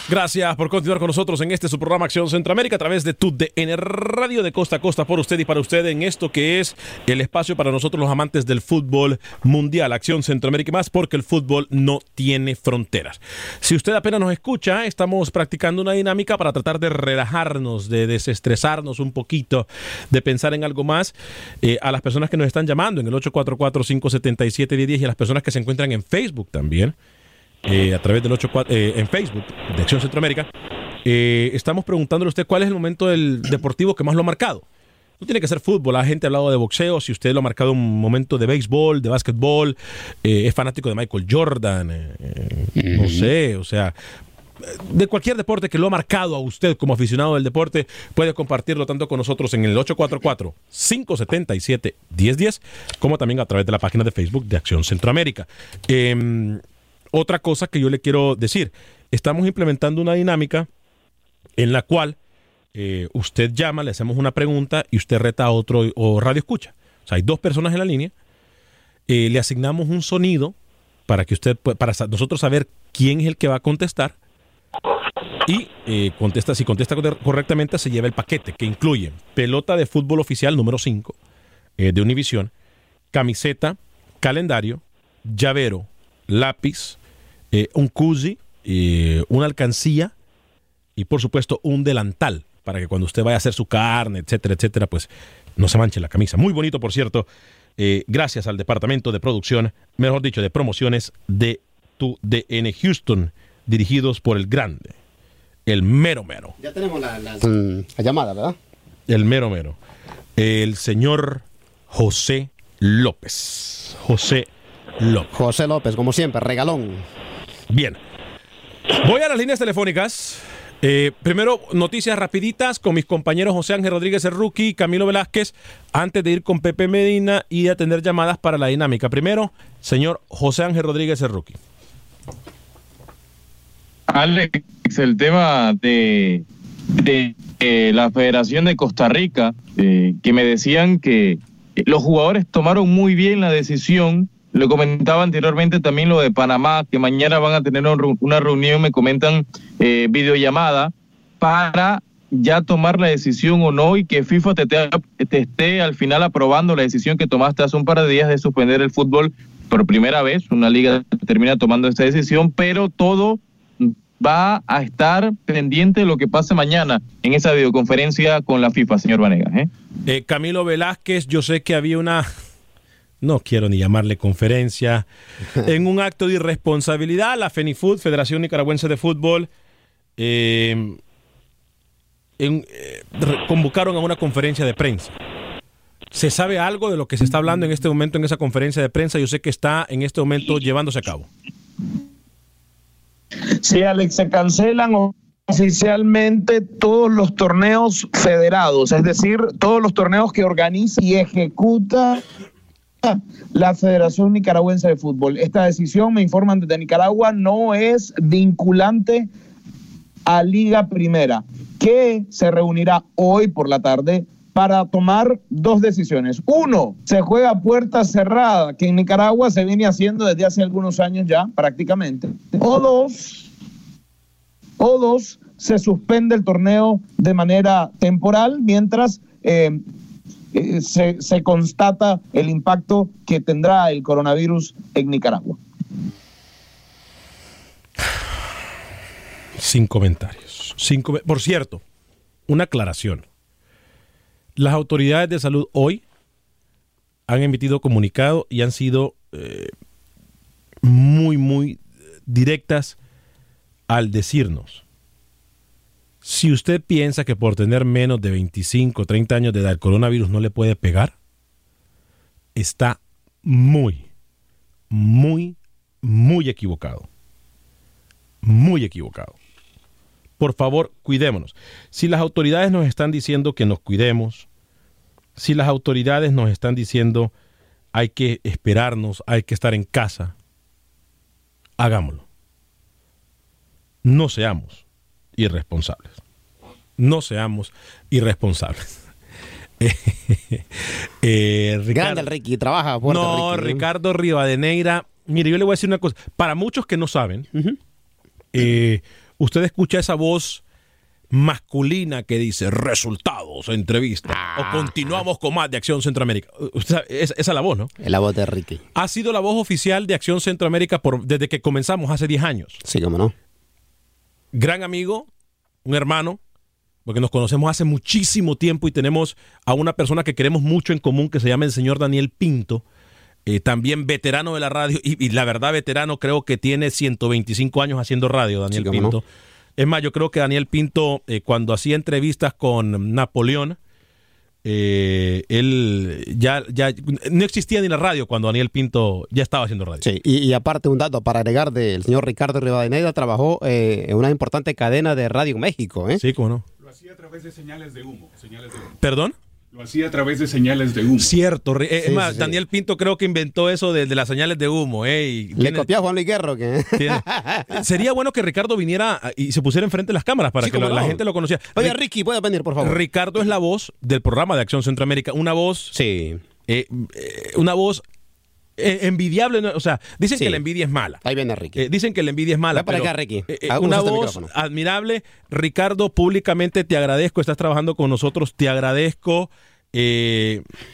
Gracias por continuar con nosotros en este su programa Acción Centroamérica a través de tu DN Radio de costa a costa por usted y para usted en esto que es el espacio para nosotros los amantes del fútbol mundial, Acción Centroamérica y más, porque el fútbol no tiene fronteras. Si usted apenas nos escucha, estamos practicando una dinámica para tratar de relajarnos, de desestresarnos un poquito, de pensar en algo más eh, a las personas que nos están llamando en el 844-577-1010 y a las personas que se encuentran en Facebook también eh, a través del 84, eh, en Facebook de Acción Centroamérica, eh, estamos preguntándole a usted cuál es el momento del deportivo que más lo ha marcado. No tiene que ser fútbol, la gente ha hablado de boxeo, si usted lo ha marcado un momento de béisbol, de básquetbol, es fanático de Michael Jordan, no sé, o sea, de cualquier deporte que lo ha marcado a usted como aficionado del deporte, puede compartirlo tanto con nosotros en el 844-577-1010, como también a través de la página de Facebook de Acción Centroamérica. Otra cosa que yo le quiero decir, estamos implementando una dinámica en la cual eh, usted llama, le hacemos una pregunta y usted reta a otro o radio escucha. O sea, hay dos personas en la línea, eh, le asignamos un sonido para que usted, para nosotros saber quién es el que va a contestar y eh, contesta, si contesta corre- correctamente se lleva el paquete que incluye pelota de fútbol oficial número 5 eh, de Univisión, camiseta, calendario, llavero, lápiz, eh, un koozie, eh, una alcancía y por supuesto un delantal para que cuando usted vaya a hacer su carne, etcétera, etcétera, pues no se manche la camisa. Muy bonito, por cierto, eh, gracias al departamento de producción, mejor dicho, de promociones de tu DN Houston, dirigidos por el grande, el mero mero, Ya tenemos la, la- mm, la llamada, ¿verdad? el mero mero, el señor José López. José López. José López, como siempre, regalón. Bien. Voy a las líneas telefónicas. Eh, primero, noticias rapiditas con mis compañeros José Ángel Rodríguez el Rookie y Camilo Velázquez, antes de ir con Pepe Medina y atender llamadas para la dinámica. Primero, señor José Ángel Rodríguez el Rookie. Alex, el tema de, de, eh, la Federación de Costa Rica, eh, que me decían que los jugadores tomaron muy bien la decisión. Lo comentaba anteriormente también lo de Panamá, que mañana van a tener una reunión, me comentan, eh, videollamada, para ya tomar la decisión o no y que FIFA te esté al final aprobando la decisión que tomaste hace un par de días de suspender el fútbol por primera vez. Una liga termina tomando esta decisión, pero todo va a estar pendiente de lo que pase mañana en esa videoconferencia con la FIFA, señor Vanegas. ¿eh? Eh, Camilo Velázquez, yo sé que había una, no quiero ni llamarle conferencia, en un acto de irresponsabilidad, la FENIFUT, Federación Nicaragüense de Fútbol, eh, en- eh, convocaron a una conferencia de prensa. ¿Se sabe algo de lo que se está hablando en este momento en esa conferencia de prensa? Yo sé que está en este momento llevándose a cabo. Sí, Alex, se cancelan oficialmente todos los torneos federados, es decir, todos los torneos que organiza y ejecuta la Federación Nicaragüense de Fútbol. Esta decisión, me informan desde Nicaragua, no es vinculante a Liga Primera, que se reunirá hoy por la tarde para tomar dos decisiones. Uno, se juega a puerta cerrada, que en Nicaragua se viene haciendo desde hace algunos años ya, prácticamente. O dos, o dos, se suspende el torneo de manera temporal mientras eh, eh, se, constata el impacto que tendrá el coronavirus en Nicaragua. Sin comentarios. Por cierto, una aclaración. Las autoridades de salud hoy han emitido comunicado y han sido eh, muy, muy directas al decirnos, si usted piensa que por tener menos de 25 o 30 años de edad el coronavirus no le puede pegar, está muy, muy, muy equivocado. Muy equivocado. por favor, cuidémonos. Si las autoridades nos están diciendo que nos cuidemos, si las autoridades nos están diciendo hay que esperarnos, hay que estar en casa, hagámoslo. No seamos irresponsables. No seamos irresponsables. Eh, Ricardo- Grande el Ricky, trabaja fuerte. no, Ricky. Ricardo Rivadeneira. Mire, yo le voy a decir una cosa. Para muchos que no saben, eh, usted escucha esa voz masculina que dice resultados, entrevista, Ah. o continuamos con más de Acción Centroamérica. Esa es la voz, ¿no? Es la voz de Ricky. Ha sido la voz oficial de Acción Centroamérica por, desde que comenzamos hace 10 años. Sí, cómo no. Gran amigo, un hermano, porque nos conocemos hace muchísimo tiempo y tenemos a una persona que queremos mucho en común que se llama el señor Daniel Pinto. eh, también veterano de la radio, y, y la verdad veterano creo que tiene 125 años haciendo radio, Daniel Sí, Pinto. Es más, yo creo que Daniel Pinto, eh, cuando hacía entrevistas con Napoleón, eh, él ya, ya no existía ni la radio cuando Daniel Pinto ya estaba haciendo radio. Sí, y, y aparte un dato para agregar del señor Ricardo Rivadeneira, trabajó eh, en una importante cadena de radio México. ¿eh? Sí, cómo no. Lo hacía a través de señales de humo. Señales de humo. ¿Perdón? Lo hacía a través de señales de humo. Cierto, eh, es Sí, más, sí, sí. Daniel Pinto creo que inventó eso de, de las señales de humo. eh, y Le tiene- copió a Juan Luis Guerro. Tiene- Sería bueno que Ricardo viniera ah, y se pusiera enfrente de las cámaras para Sí, que la gente lo conociera. Oye, Ri- Ricky, puede venir, por favor. Ricardo es la voz del programa de Acción Centroamérica, una voz, Sí. eh, eh, una voz eh, envidiable, ¿no? o sea, dicen Sí. que la envidia es mala. Ahí viene Ricky. Eh, dicen que la envidia es mala. Para acá, Ricky. eh, Ah, una este voz admirable. Ricardo, públicamente te agradezco. Estás trabajando con nosotros. Te agradezco.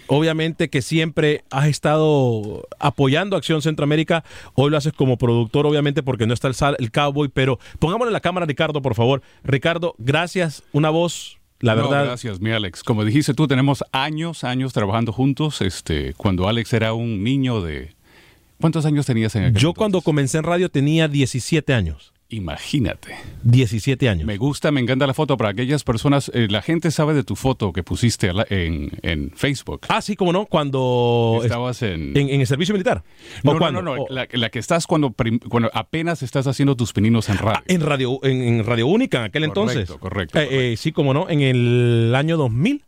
Obviamente que siempre has estado apoyando Acción Centroamérica. Hoy lo haces como productor, obviamente, porque no está el, sal- el cowboy. Pero pongámosle la cámara Ricardo, por favor. Ricardo, gracias. Una voz, la No, verdad. gracias, mi Alex. Como dijiste tú, tenemos años, años trabajando juntos. Este, cuando Alex era un niño de... ¿Cuántos años tenías en aquel Yo entonces? cuando comencé en radio tenía 17 años. Imagínate. 17 años. Me gusta, me encanta la foto. Para aquellas personas, eh, la gente sabe de tu foto que pusiste la- en, en Facebook. Ah, sí, como no, cuando Estabas en... en, en el servicio militar. ¿O No, no, no, no, O- La, la que estás cuando, cuando apenas estás haciendo tus pininos en radio. en radio en, en radio única en aquel Correcto, entonces. correcto, Eh, eh, sí, como no, en el año 2000.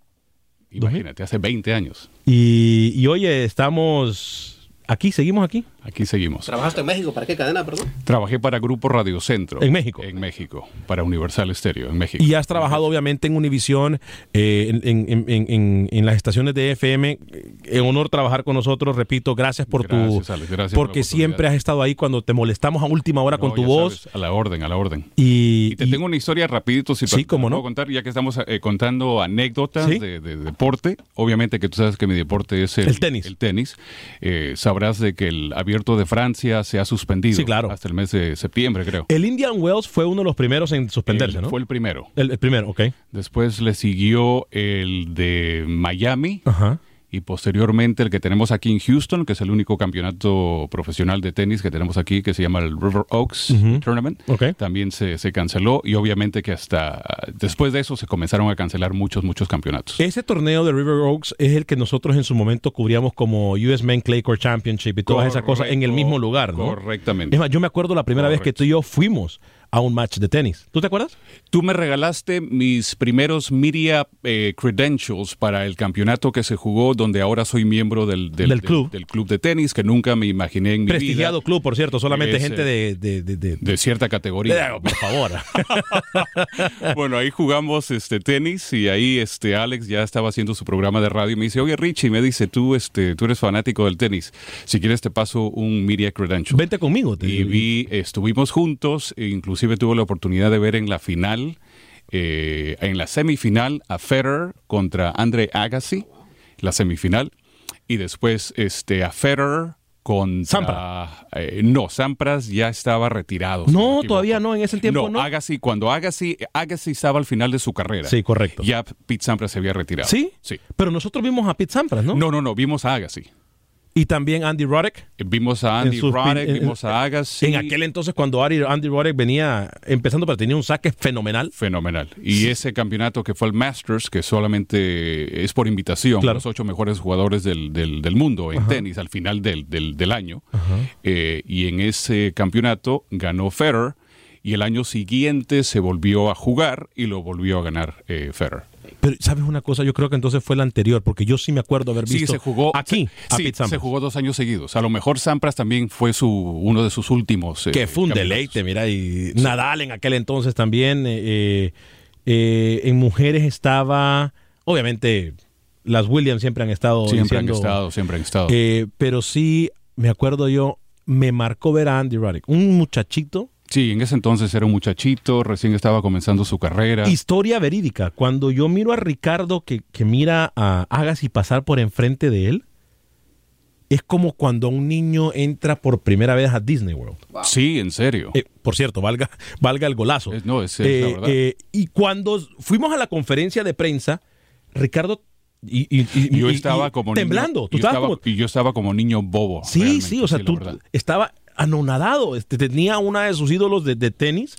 Imagínate, hace 20 años. Y, y oye, estamos aquí, seguimos aquí. Aquí seguimos. ¿Trabajaste en México? ¿Para qué cadena, perdón? Trabajé para Grupo Radio Centro. En México. En México. Para Universal Stereo, en México. Y has trabajado obviamente en Univisión, eh, en, en- en- en- en las estaciones de FM. En honor trabajar con nosotros, repito, gracias por Gracias, tu... Alex, gracias porque siempre has estado ahí cuando te molestamos a última hora No, con tu ya voz. sabes, a la orden, a la orden. Y, Y te tengo una historia rapidito, si Sí, te no. puedo contar, ya que estamos eh, contando anécdotas Sí. de, de deporte. Obviamente que tú sabes que mi deporte es el, El tenis. El tenis. Eh, sabrás de que el abierto de Francia se ha suspendido. Sí, claro. Hasta el mes de septiembre, creo. el Indian Wells fue uno de los primeros en suspenderse, ¿no? Fue el primero. el, el primero, ok. Después le siguió el de Miami. Ajá. Y posteriormente el que tenemos aquí en Houston, que es el único campeonato profesional de tenis que tenemos aquí, que se llama el River Oaks. Tournament, también se, se canceló y obviamente que hasta después de eso se comenzaron a cancelar muchos, muchos campeonatos. Ese torneo de River Oaks es el que nosotros en su momento cubríamos como US Men Clay Court Championship y todas esas cosas en el mismo lugar, ¿no? Correctamente. Es más, yo me acuerdo la primera vez que tú y yo fuimos a un match de tenis. ¿Tú te acuerdas? Tú me regalaste mis primeros media eh, credentials para el campeonato que se jugó, donde ahora soy miembro del, Del club. del club de tenis, que nunca me imaginé en mi Prestigiado vida. club, por cierto, solamente gente de... de, de, de- De cierta categoría. Eh, por favor. bueno, ahí jugamos este tenis y ahí este Alex ya estaba haciendo su programa de radio y me dice, oye Richie, me dice, tú, este, tú eres fanático del tenis. Si quieres te paso un media credential. Vente conmigo. te- Y vi, estuvimos juntos, e inclusive tuve la oportunidad de ver en la final, eh, en la semifinal, a Federer contra Andre Agassi, la semifinal, y después este, a Federer contra... Sampras. eh, no, Sampras ya estaba retirado. No, todavía no, en ese tiempo no. Agassi, cuando Agassi, Agassi estaba al final de su carrera. Sí, correcto. Ya Pete Sampras se había retirado. ¿Sí? Sí. Pero nosotros vimos a Pete Sampras, ¿no? No, no, no, vimos a Agassi. Y también Andy Roddick. Vimos a Andy Roddick, vimos a Agassi. En aquel entonces cuando Andy, Andy Roddick venía empezando, pero tenía un saque fenomenal. Fenomenal. Y ese campeonato que fue el Masters, que solamente es por invitación, Claro. los ocho mejores jugadores del, del- del mundo en Ajá. tenis al final del, del- año. Eh, y en ese campeonato ganó Federer y el año siguiente se volvió a jugar y lo volvió a ganar eh, Federer. Pero, ¿sabes una cosa? Yo creo que entonces fue el anterior, porque yo sí me acuerdo haber visto Sí, se jugó aquí se, a sí, Pete se jugó dos años seguidos. A lo mejor Sampras también fue su uno de sus últimos. eh, que fue un campeonatos. deleite, mira, y Nadal en aquel entonces también. eh, eh, eh, en mujeres estaba, obviamente, las Williams siempre han estado. Siempre han diciendo- estado, siempre han estado. Pero sí, me acuerdo yo, me marcó ver a Andy Roddick, un muchachito. Sí, en ese entonces era un muchachito, recién estaba comenzando su carrera. Historia verídica. Cuando yo miro a Ricardo que, que mira a Agassi pasar por enfrente de él, es como cuando un niño entra por primera vez a Disney World. Sí, en serio. Eh, por cierto, valga, valga el golazo. no, es- es la verdad. eh, y cuando fuimos a la conferencia de prensa, Ricardo y, y- y- yo estaba y como temblando. niño, Tú yo estabas estaba- como- y yo estaba como niño bobo. sí, sí, o sea, tú estaba anonadado. Este, tenía una de sus ídolos de, de tenis.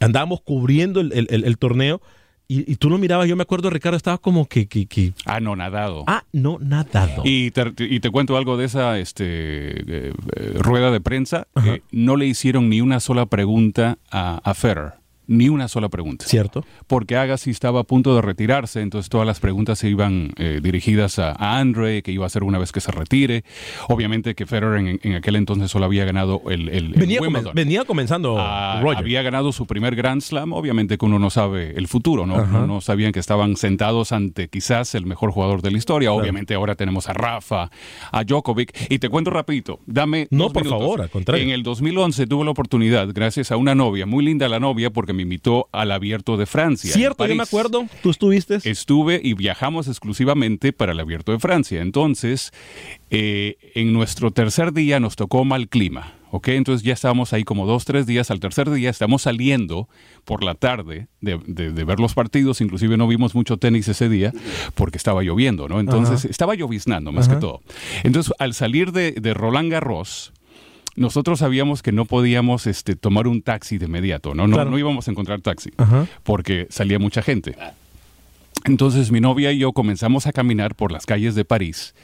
Andábamos cubriendo el, el- el- torneo y, y tú lo mirabas. Yo me acuerdo, Ricardo, estaba como que. que, que Anonadado. ah, no, nadado. Y te, y te cuento algo de esa este, eh, eh, rueda de prensa. que no le hicieron ni una sola pregunta a, a Federer. Ni una sola pregunta. Cierto. Porque Agassi estaba a punto de retirarse, entonces todas las preguntas se iban eh, dirigidas a, a Andre, que iba a ser una vez que se retire. Obviamente que Federer en, en aquel entonces solo había ganado el, el, venía, venía comenzando Ah, Roger. había ganado su primer Grand Slam, obviamente que uno no sabe el futuro, ¿no? Ajá. No, sabían que estaban sentados ante quizás el mejor jugador de la historia. Obviamente ahora tenemos a Rafa, a Djokovic. Y te cuento rapidito, dame No, por minutos. favor, al contrario. En el 2011 tuve la oportunidad, gracias a una novia, muy linda la novia, porque me invitó al Abierto de Francia. Cierto, yo me acuerdo. Tú estuviste. Estuve y viajamos exclusivamente para el Abierto de Francia. Entonces, eh, en nuestro tercer día nos tocó mal clima. ¿ok? Entonces ya estábamos ahí como dos, tres días. Al tercer día estamos saliendo por la tarde de, de- de ver los partidos. Inclusive no vimos mucho tenis ese día porque estaba lloviendo, ¿no? Entonces Ajá. estaba lloviznando más Ajá. que todo. Entonces al salir de, de Roland Garros, nosotros sabíamos que no podíamos este, tomar un taxi de inmediato, ¿no? No, Claro. no íbamos a encontrar taxi Ajá. porque salía mucha gente. Entonces mi novia y yo comenzamos a caminar por las calles de París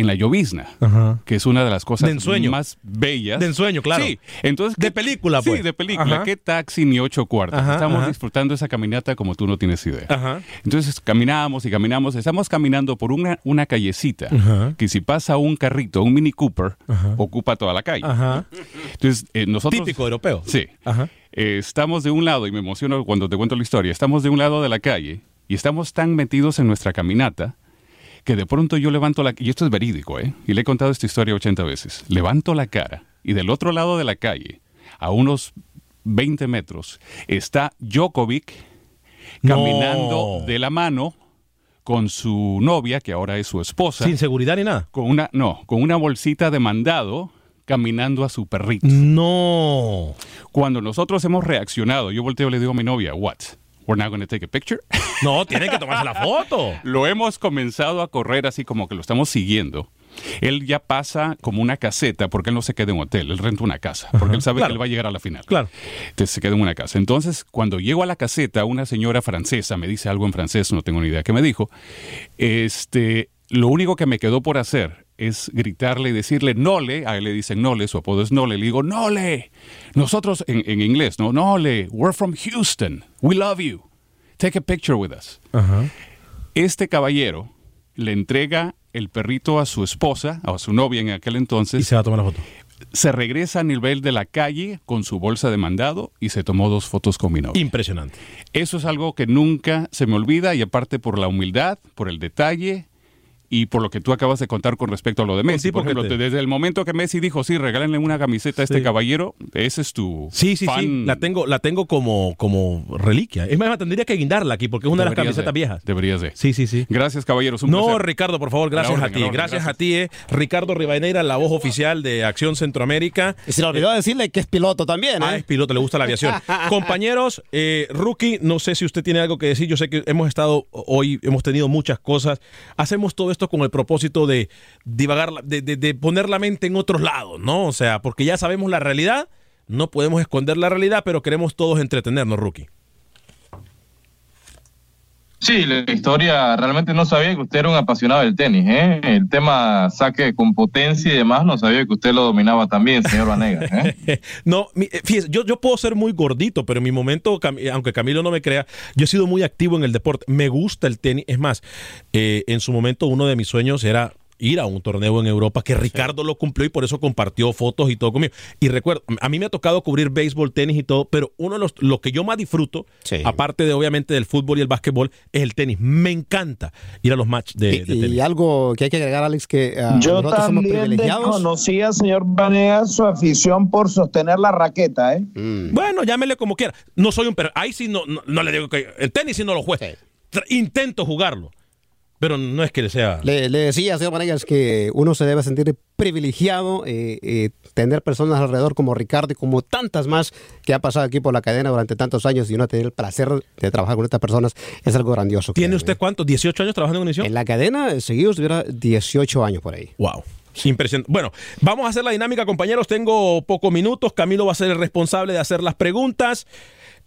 en la llovizna, Ajá. que es una de las cosas De más bellas. De ensueño, claro. Sí, entonces De película, pues. Sí, de película. Ajá. ¿Qué taxi ni ocho cuartos? Ajá, Estamos disfrutando esa caminata como tú no tienes idea. Ajá. Entonces caminamos y caminamos, estamos caminando por una, una callecita que si pasa un carrito, un Mini Cooper, ocupa toda la calle. Ajá. Entonces eh, nosotros... Típico europeo. Sí. Ajá. Eh, estamos de un lado, y me emociono cuando te cuento la historia, estamos de un lado de la calle y estamos tan metidos en nuestra caminata que de pronto yo levanto la... Y esto es verídico, ¿eh? Y le he contado esta historia 80 veces. Levanto la cara y del otro lado de la calle, a unos 20 metros, está Djokovic caminando No. de la mano con su novia, que ahora es su esposa. Sin seguridad ni nada. Con una, no, con una bolsita de mandado caminando a su perrito. No. Cuando nosotros hemos reaccionado, yo volteo y le digo a mi novia, what? We're not going to take a picture. No, tienen que tomarse la foto. lo hemos comenzado a correr así como que lo estamos siguiendo. Él ya pasa como una caseta porque él no se queda en hotel, él renta una casa, porque él sabe claro. que él va a llegar a la final. Claro. Entonces se queda en una casa. Entonces, cuando llego a la caseta, una señora francesa me dice algo en francés, no tengo ni idea qué me dijo. Este, lo único que me quedó por hacer es gritarle y decirle Nole, a él le dicen Nole, su apodo es Nole, le digo Nole, nosotros en, en inglés, ¿no? Nole, we're from Houston, we love you, take a picture with us. Ajá. Este caballero le entrega el perrito a su esposa, a su novia en aquel entonces. Y se va a tomar la foto. Se regresa a nivel de la calle con su bolsa de mandado y se tomó dos fotos con mi novia. Impresionante. Eso es algo que nunca se me olvida y aparte por la humildad, por el detalle y por lo que tú acabas de contar con respecto a lo de Messi. tipo Por ejemplo, te- desde el momento que Messi dijo, sí, regálenle una camiseta a este Sí. caballero, ese es tu Sí, sí, fan. sí. La tengo, la tengo como, como reliquia. Es más, tendría que guindarla aquí porque es una de las camisetas de- viejas. Deberías de. Sí, sí, sí. Gracias, caballeros. Un No, placer. Ricardo, por favor, gracias A ti. orden, gracias, gracias. a ti, eh. Ricardo Rivadeneira, la voz oficial de Acción Centroamérica. Y se le olvidó decirle que es piloto también, Ah, ¿eh? es piloto, le gusta la aviación. Compañeros, eh, Rookie, no sé si usted tiene algo que decir. Yo sé que hemos estado hoy, hemos tenido muchas cosas. Hacemos todo esto con el propósito de divagar, de- de poner la mente en otros lados, ¿no? O sea, porque ya sabemos la realidad, no podemos esconder la realidad, pero queremos todos entretenernos, Rookie. Sí, la historia, realmente no sabía que usted era un apasionado del tenis, ¿eh? El tema saque con potencia y demás, no sabía que usted lo dominaba también, señor Vanegas, ¿eh? no, eh, fíjese, yo, yo puedo ser muy gordito, pero en mi momento, eh, aunque Camilo no me crea, yo he sido muy activo en el deporte. Me gusta el tenis. Es más, eh, en su momento uno de mis sueños era ir a un torneo en Europa que Ricardo lo cumplió y por eso compartió fotos y todo conmigo. Y recuerdo, a mí me ha tocado cubrir béisbol, tenis y todo, pero uno de los lo que yo más disfruto, aparte de obviamente del fútbol y el básquetbol, es el tenis. Me encanta ir a los matches de, de Y, tenis. y algo que hay que agregar, Alex, que ah, Yo nosotros somos también privilegiados. desconocía, señor Vanegas, su afición por sostener la raqueta, ¿eh? Mm. Bueno, llámele como quiera. No soy un perro. Ahí sí no, no, no le digo que. El tenis sí no lo juego. Tra- Intento jugarlo. Pero no es que le sea. Le, le decía, señor Vanegas, que uno se debe sentir privilegiado, eh, eh, tener personas alrededor como Ricardo y como tantas más que ha pasado aquí por la cadena durante tantos años y uno tener el placer de trabajar con estas personas es algo grandioso. ¿Tiene usted cuántos? ¿18 años trabajando en Univision? En la cadena, eh, seguidos, tuviera 18 años por ahí. Wow. Impresionante. Bueno, vamos a hacer la dinámica, compañeros. Tengo pocos minutos. Camilo va a ser el responsable de hacer las preguntas.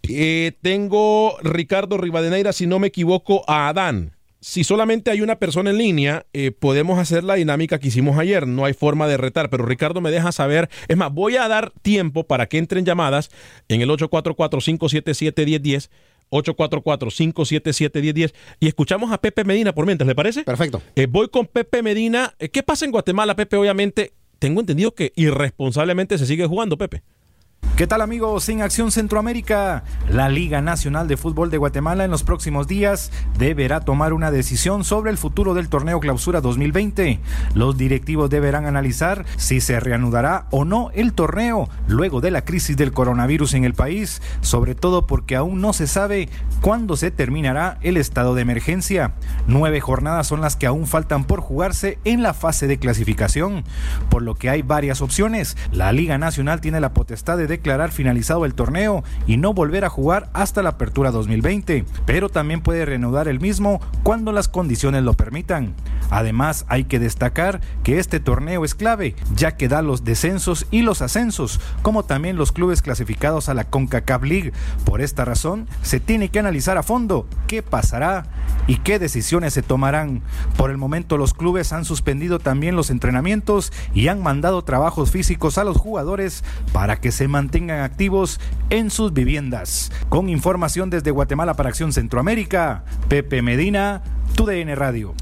Eh, tengo Ricardo Rivadeneira, si no me equivoco, a Adán. Si solamente hay una persona en línea, eh, podemos hacer la dinámica que hicimos ayer. No hay forma de retar, pero Ricardo me deja saber. Es más, voy a dar tiempo para que entren llamadas en el 844-577-1010. 844-577-1010 y escuchamos a Pepe Medina por mientras, ¿le parece? Perfecto. Eh, voy con Pepe Medina. Eh, ¿Qué pasa en Guatemala, Pepe? Obviamente, tengo entendido que irresponsablemente se sigue jugando, Pepe. ¿Qué tal amigos? En Acción Centroamérica, la Liga Nacional de Fútbol de Guatemala en los próximos días deberá tomar una decisión sobre el futuro del torneo Clausura 2020. Los directivos deberán analizar si se reanudará o no el torneo luego de la crisis del coronavirus en el país, sobre todo porque aún no se sabe cuándo se terminará el estado de emergencia. Nueve jornadas son las que aún faltan por jugarse en la fase de clasificación, por lo que hay varias opciones. La Liga Nacional tiene la potestad de declarar finalizado el torneo y no volver a jugar hasta la apertura 2020, pero también puede reanudar el mismo cuando las condiciones lo permitan. Además, hay que destacar que este torneo es clave, ya que da los descensos y los ascensos, como también los clubes clasificados a la CONCACAF League. Por esta razón, se tiene que analizar a fondo qué pasará y qué decisiones se tomarán. Por el momento, los clubes han suspendido también los entrenamientos y han mandado trabajos físicos a los jugadores para que se mantengan activos en sus viviendas. Con información desde Guatemala para Acción Centroamérica, Pepe Medina, TUDN Radio.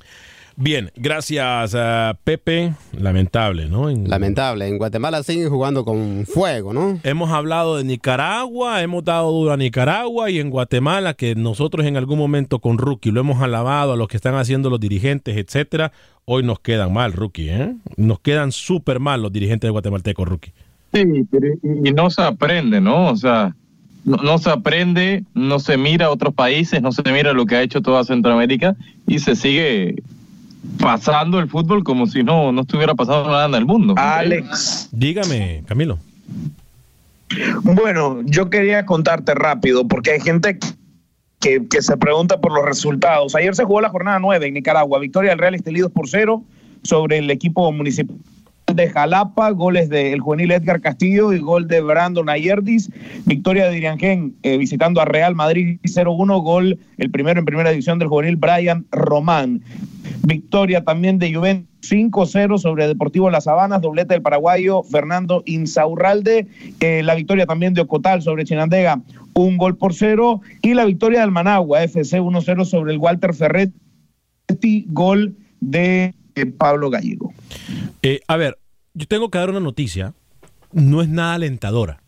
Bien, gracias a Pepe. Lamentable, ¿no? En- Lamentable. En Guatemala siguen jugando con fuego, ¿no? Hemos hablado de Nicaragua, hemos dado duro a Nicaragua y en Guatemala, que nosotros en algún momento con Rookie lo hemos alabado a los que están haciendo los dirigentes, etcétera. Hoy nos quedan mal, Rookie, ¿eh? Nos quedan súper mal los dirigentes de guatemalteco, Rookie. Sí, pero y y no se aprende, ¿no? O sea, no, no se aprende, no se mira a otros países, no se mira lo que ha hecho toda Centroamérica y se sigue pasando el fútbol como si no, no estuviera pasando nada en el mundo. Alex. Dígame, Camilo. Bueno, yo quería contarte rápido, porque hay gente que, que se pregunta por los resultados. Ayer se jugó la jornada 9 en Nicaragua, victoria del Real Estelí 2 por 0 sobre el equipo municipal de Jalapa, goles del juvenil Edgar Castillo y gol de Brandon Ayerdis, victoria de Diriangén eh, visitando a Real Madrid 0-1, gol el primero en primera división del juvenil Brian Román, victoria también de Juventus 5-0 sobre Deportivo Las Sabanas, doblete del paraguayo Fernando Insaurralde, eh, la victoria también de Ocotal sobre Chinandega, un gol por cero, y la victoria del Managua FC 1-0 sobre el Walter Ferretti, gol de Pablo Gallego. Eh, a ver, yo tengo que dar una noticia. No es nada alentadora.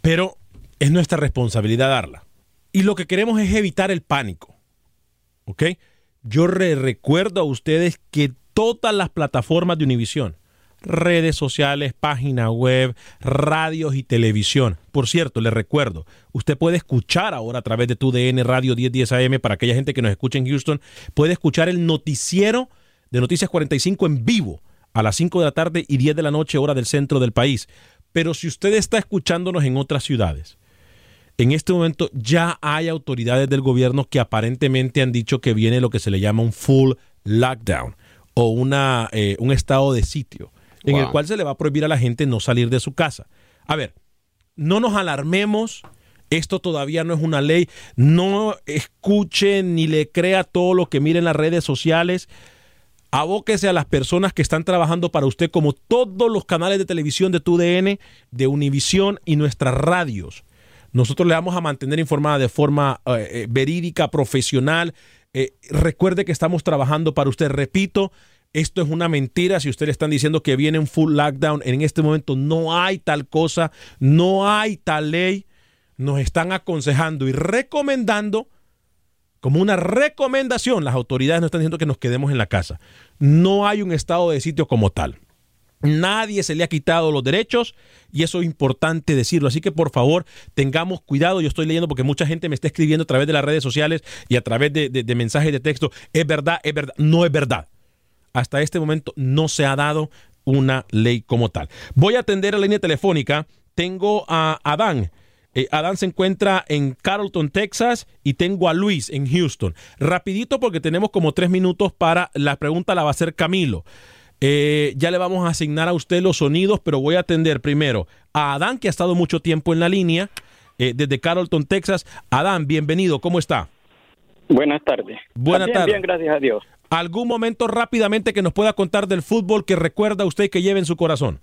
Pero es nuestra responsabilidad darla. Y lo que queremos es evitar el pánico. ¿Ok? Yo re- recuerdo a ustedes que todas las plataformas de Univisión, redes sociales, página web, radios y televisión. Por cierto, les recuerdo, usted puede escuchar ahora a través de tu DN Radio 1010 AM para aquella gente que nos escucha en Houston, puede escuchar el noticiero de Noticias 45 en vivo a las 5 de la tarde y 10 de la noche hora del centro del país. Pero si usted está escuchándonos en otras ciudades, en este momento ya hay autoridades del gobierno que aparentemente han dicho que viene lo que se le llama un full lockdown o una, eh, un estado de sitio en el cual se le va a prohibir a la gente no salir de su casa. A ver, no nos alarmemos Esto todavía no es una ley. No escuche ni le crea todo lo que mire en las redes sociales. Abóquese a las personas que están trabajando para usted, como todos los canales de televisión de TUDN, de Univisión y nuestras radios. Nosotros le vamos a mantener informada de forma eh, eh, verídica, profesional. Eh, recuerde que estamos trabajando para usted. Repito, esto es una mentira. Si ustedes están diciendo que viene un full lockdown, en este momento no hay tal cosa, no hay tal ley. Nos están aconsejando y recomendando como una recomendación, las autoridades nos están diciendo que nos quedemos en la casa. No hay un estado de sitio como tal. Nadie se le ha quitado los derechos y eso es importante decirlo. Así que por favor tengamos cuidado. Yo estoy leyendo porque mucha gente me está escribiendo a través de las redes sociales y a través de, de- de mensajes de texto. Es verdad, es verdad. No es verdad. Hasta este momento no se ha dado una ley como tal. Voy a atender a la línea telefónica. Tengo a Adán. Eh, Adán se encuentra en Carrollton, Texas, y tengo a Luis en Houston. Rapidito porque tenemos como tres minutos para la pregunta la va a hacer Camilo. Eh, ya le vamos a asignar a usted los sonidos, pero voy a atender primero a Adán, que ha estado mucho tiempo en la línea, eh, desde Carrollton, Texas. Adán, bienvenido, ¿cómo está? Buenas tardes. Buenas tardes. Bien, gracias a Dios. ¿Algún momento rápidamente que nos pueda contar del fútbol que recuerda usted que lleve en su corazón?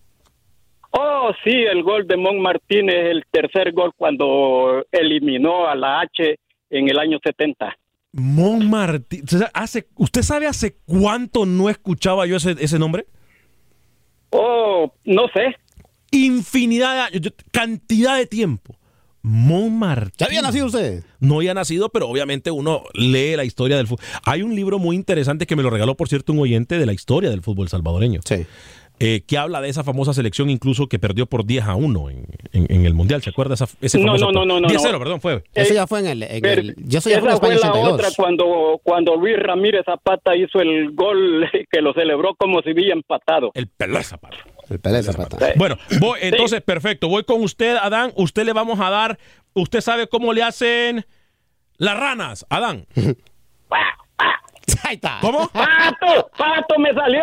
Oh, sí, el gol de Mon Martínez, el tercer gol cuando eliminó a la H en el año 70. Mon Martí- ¿Usted sabe hace, ¿Usted sabe hace cuánto no escuchaba yo ese, ese nombre? Oh, no sé. Infinidad de años, cantidad de tiempo. Mon Martí. ¿Ya había nacido usted? No había nacido, pero obviamente uno lee la historia del fútbol. Hay un libro muy interesante que me lo regaló, por cierto, un oyente de la historia del fútbol salvadoreño. Sí. eh, que habla de esa famosa selección incluso que perdió por 10 a 1 en, en- en el Mundial. ¿Se acuerda esa, ese No, famoso? no, no, no, no, 10 0, no. perdón, fue. Eso ya fue en el. en Pero el- yo soy ya fue en esa fue España la 82. otra cuando, cuando Luis Ramírez Zapata hizo el gol que lo celebró como si hubiera empatado. El Pelé Zapata. El Pelé Zapata. Bueno, voy, entonces, perfecto. Voy con usted, Adán. Usted le vamos a dar. Usted sabe cómo le hacen las ranas, Adán. Ahí está. ¿Cómo? ¡Pato! ¡Pato me salió!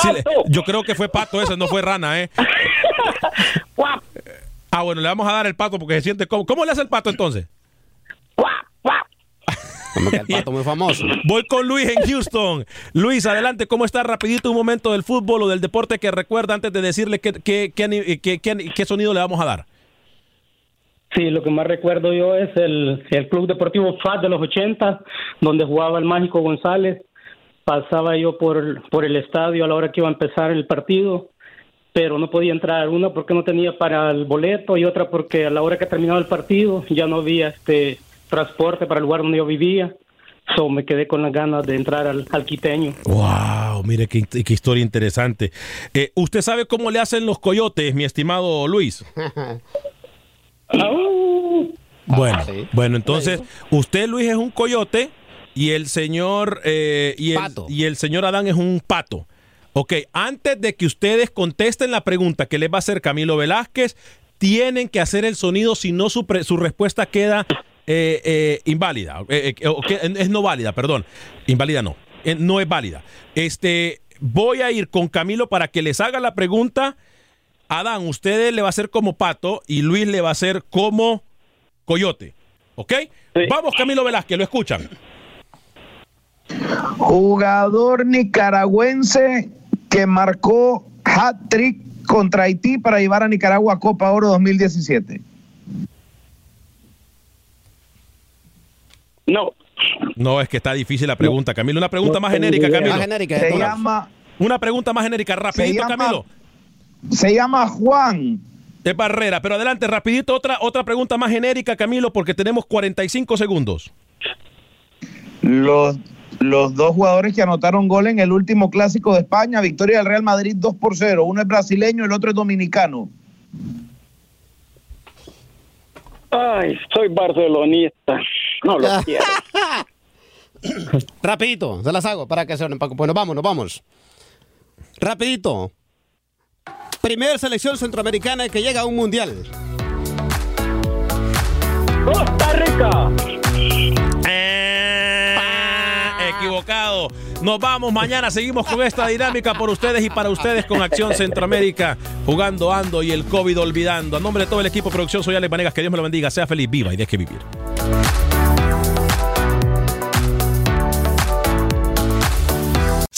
Sí, ¡Pato! le- yo creo que fue pato ese, no fue rana, ¿eh? Ah, bueno, le vamos a dar el pato porque se siente como. ¿Cómo le hace el pato entonces? Como que el pato muy famoso. Voy con Luis en Houston. Luis, adelante, ¿cómo está? Rapidito un momento del fútbol o del deporte que recuerda antes de decirle qué, qué, qué ani- qué- qué- qué sonido le vamos a dar. Sí, lo que más recuerdo yo es el, el Club Deportivo FAT de los 80, donde jugaba el Mágico González. Pasaba yo por, por el estadio a la hora que iba a empezar el partido, pero no podía entrar. Una porque no tenía para el boleto y otra porque a la hora que terminaba el partido ya no había este transporte para el lugar donde yo vivía. So me quedé con las ganas de entrar al, al quiteño. Wow, mire qué, qué historia interesante. Eh, ¿Usted sabe cómo le hacen los coyotes, mi estimado Luis? Bueno, bueno, entonces usted Luis es un coyote y el señor eh, y, el, y el señor Adán es un pato. Ok, antes de que ustedes contesten la pregunta que les va a hacer Camilo Velázquez, tienen que hacer el sonido, si no su, pre- su respuesta queda eh, eh, inválida, eh, eh, o que- es no válida, perdón, inválida no, eh, no es válida. Este, voy a ir con Camilo para que les haga la pregunta. Adán, usted le va a hacer como pato y Luis le va a hacer como coyote. ¿Ok? Vamos, Camilo Velázquez, lo escuchan. Jugador nicaragüense que marcó hat-trick contra Haití para llevar a Nicaragua a Copa Oro 2017. No. No, es que está difícil la pregunta, Camilo. Una pregunta más genérica, Camilo. Más genérica, Se llama- Una pregunta más genérica, rapidito, llama- Camilo. Se llama Juan. Es Barrera, pero adelante, rapidito, otra, otra pregunta más genérica, Camilo, porque tenemos 45 segundos. Los, los dos jugadores que anotaron gol en el último clásico de España, victoria del Real Madrid 2 por 0. Uno es brasileño, el otro es dominicano. Ay, soy barcelonista. No lo quiero. Rapidito, se las hago para que se Bueno, vamos, nos vamos. Rapidito. Primer selección centroamericana que llega a un mundial. Costa Rica. Eh, equivocado. Nos vamos. Mañana seguimos con esta dinámica por ustedes y para ustedes con Acción Centroamérica. Jugando Ando y el COVID olvidando. A nombre de todo el equipo de producción, soy Alex Vanegas. Que Dios me lo bendiga. Sea feliz, viva y deje vivir.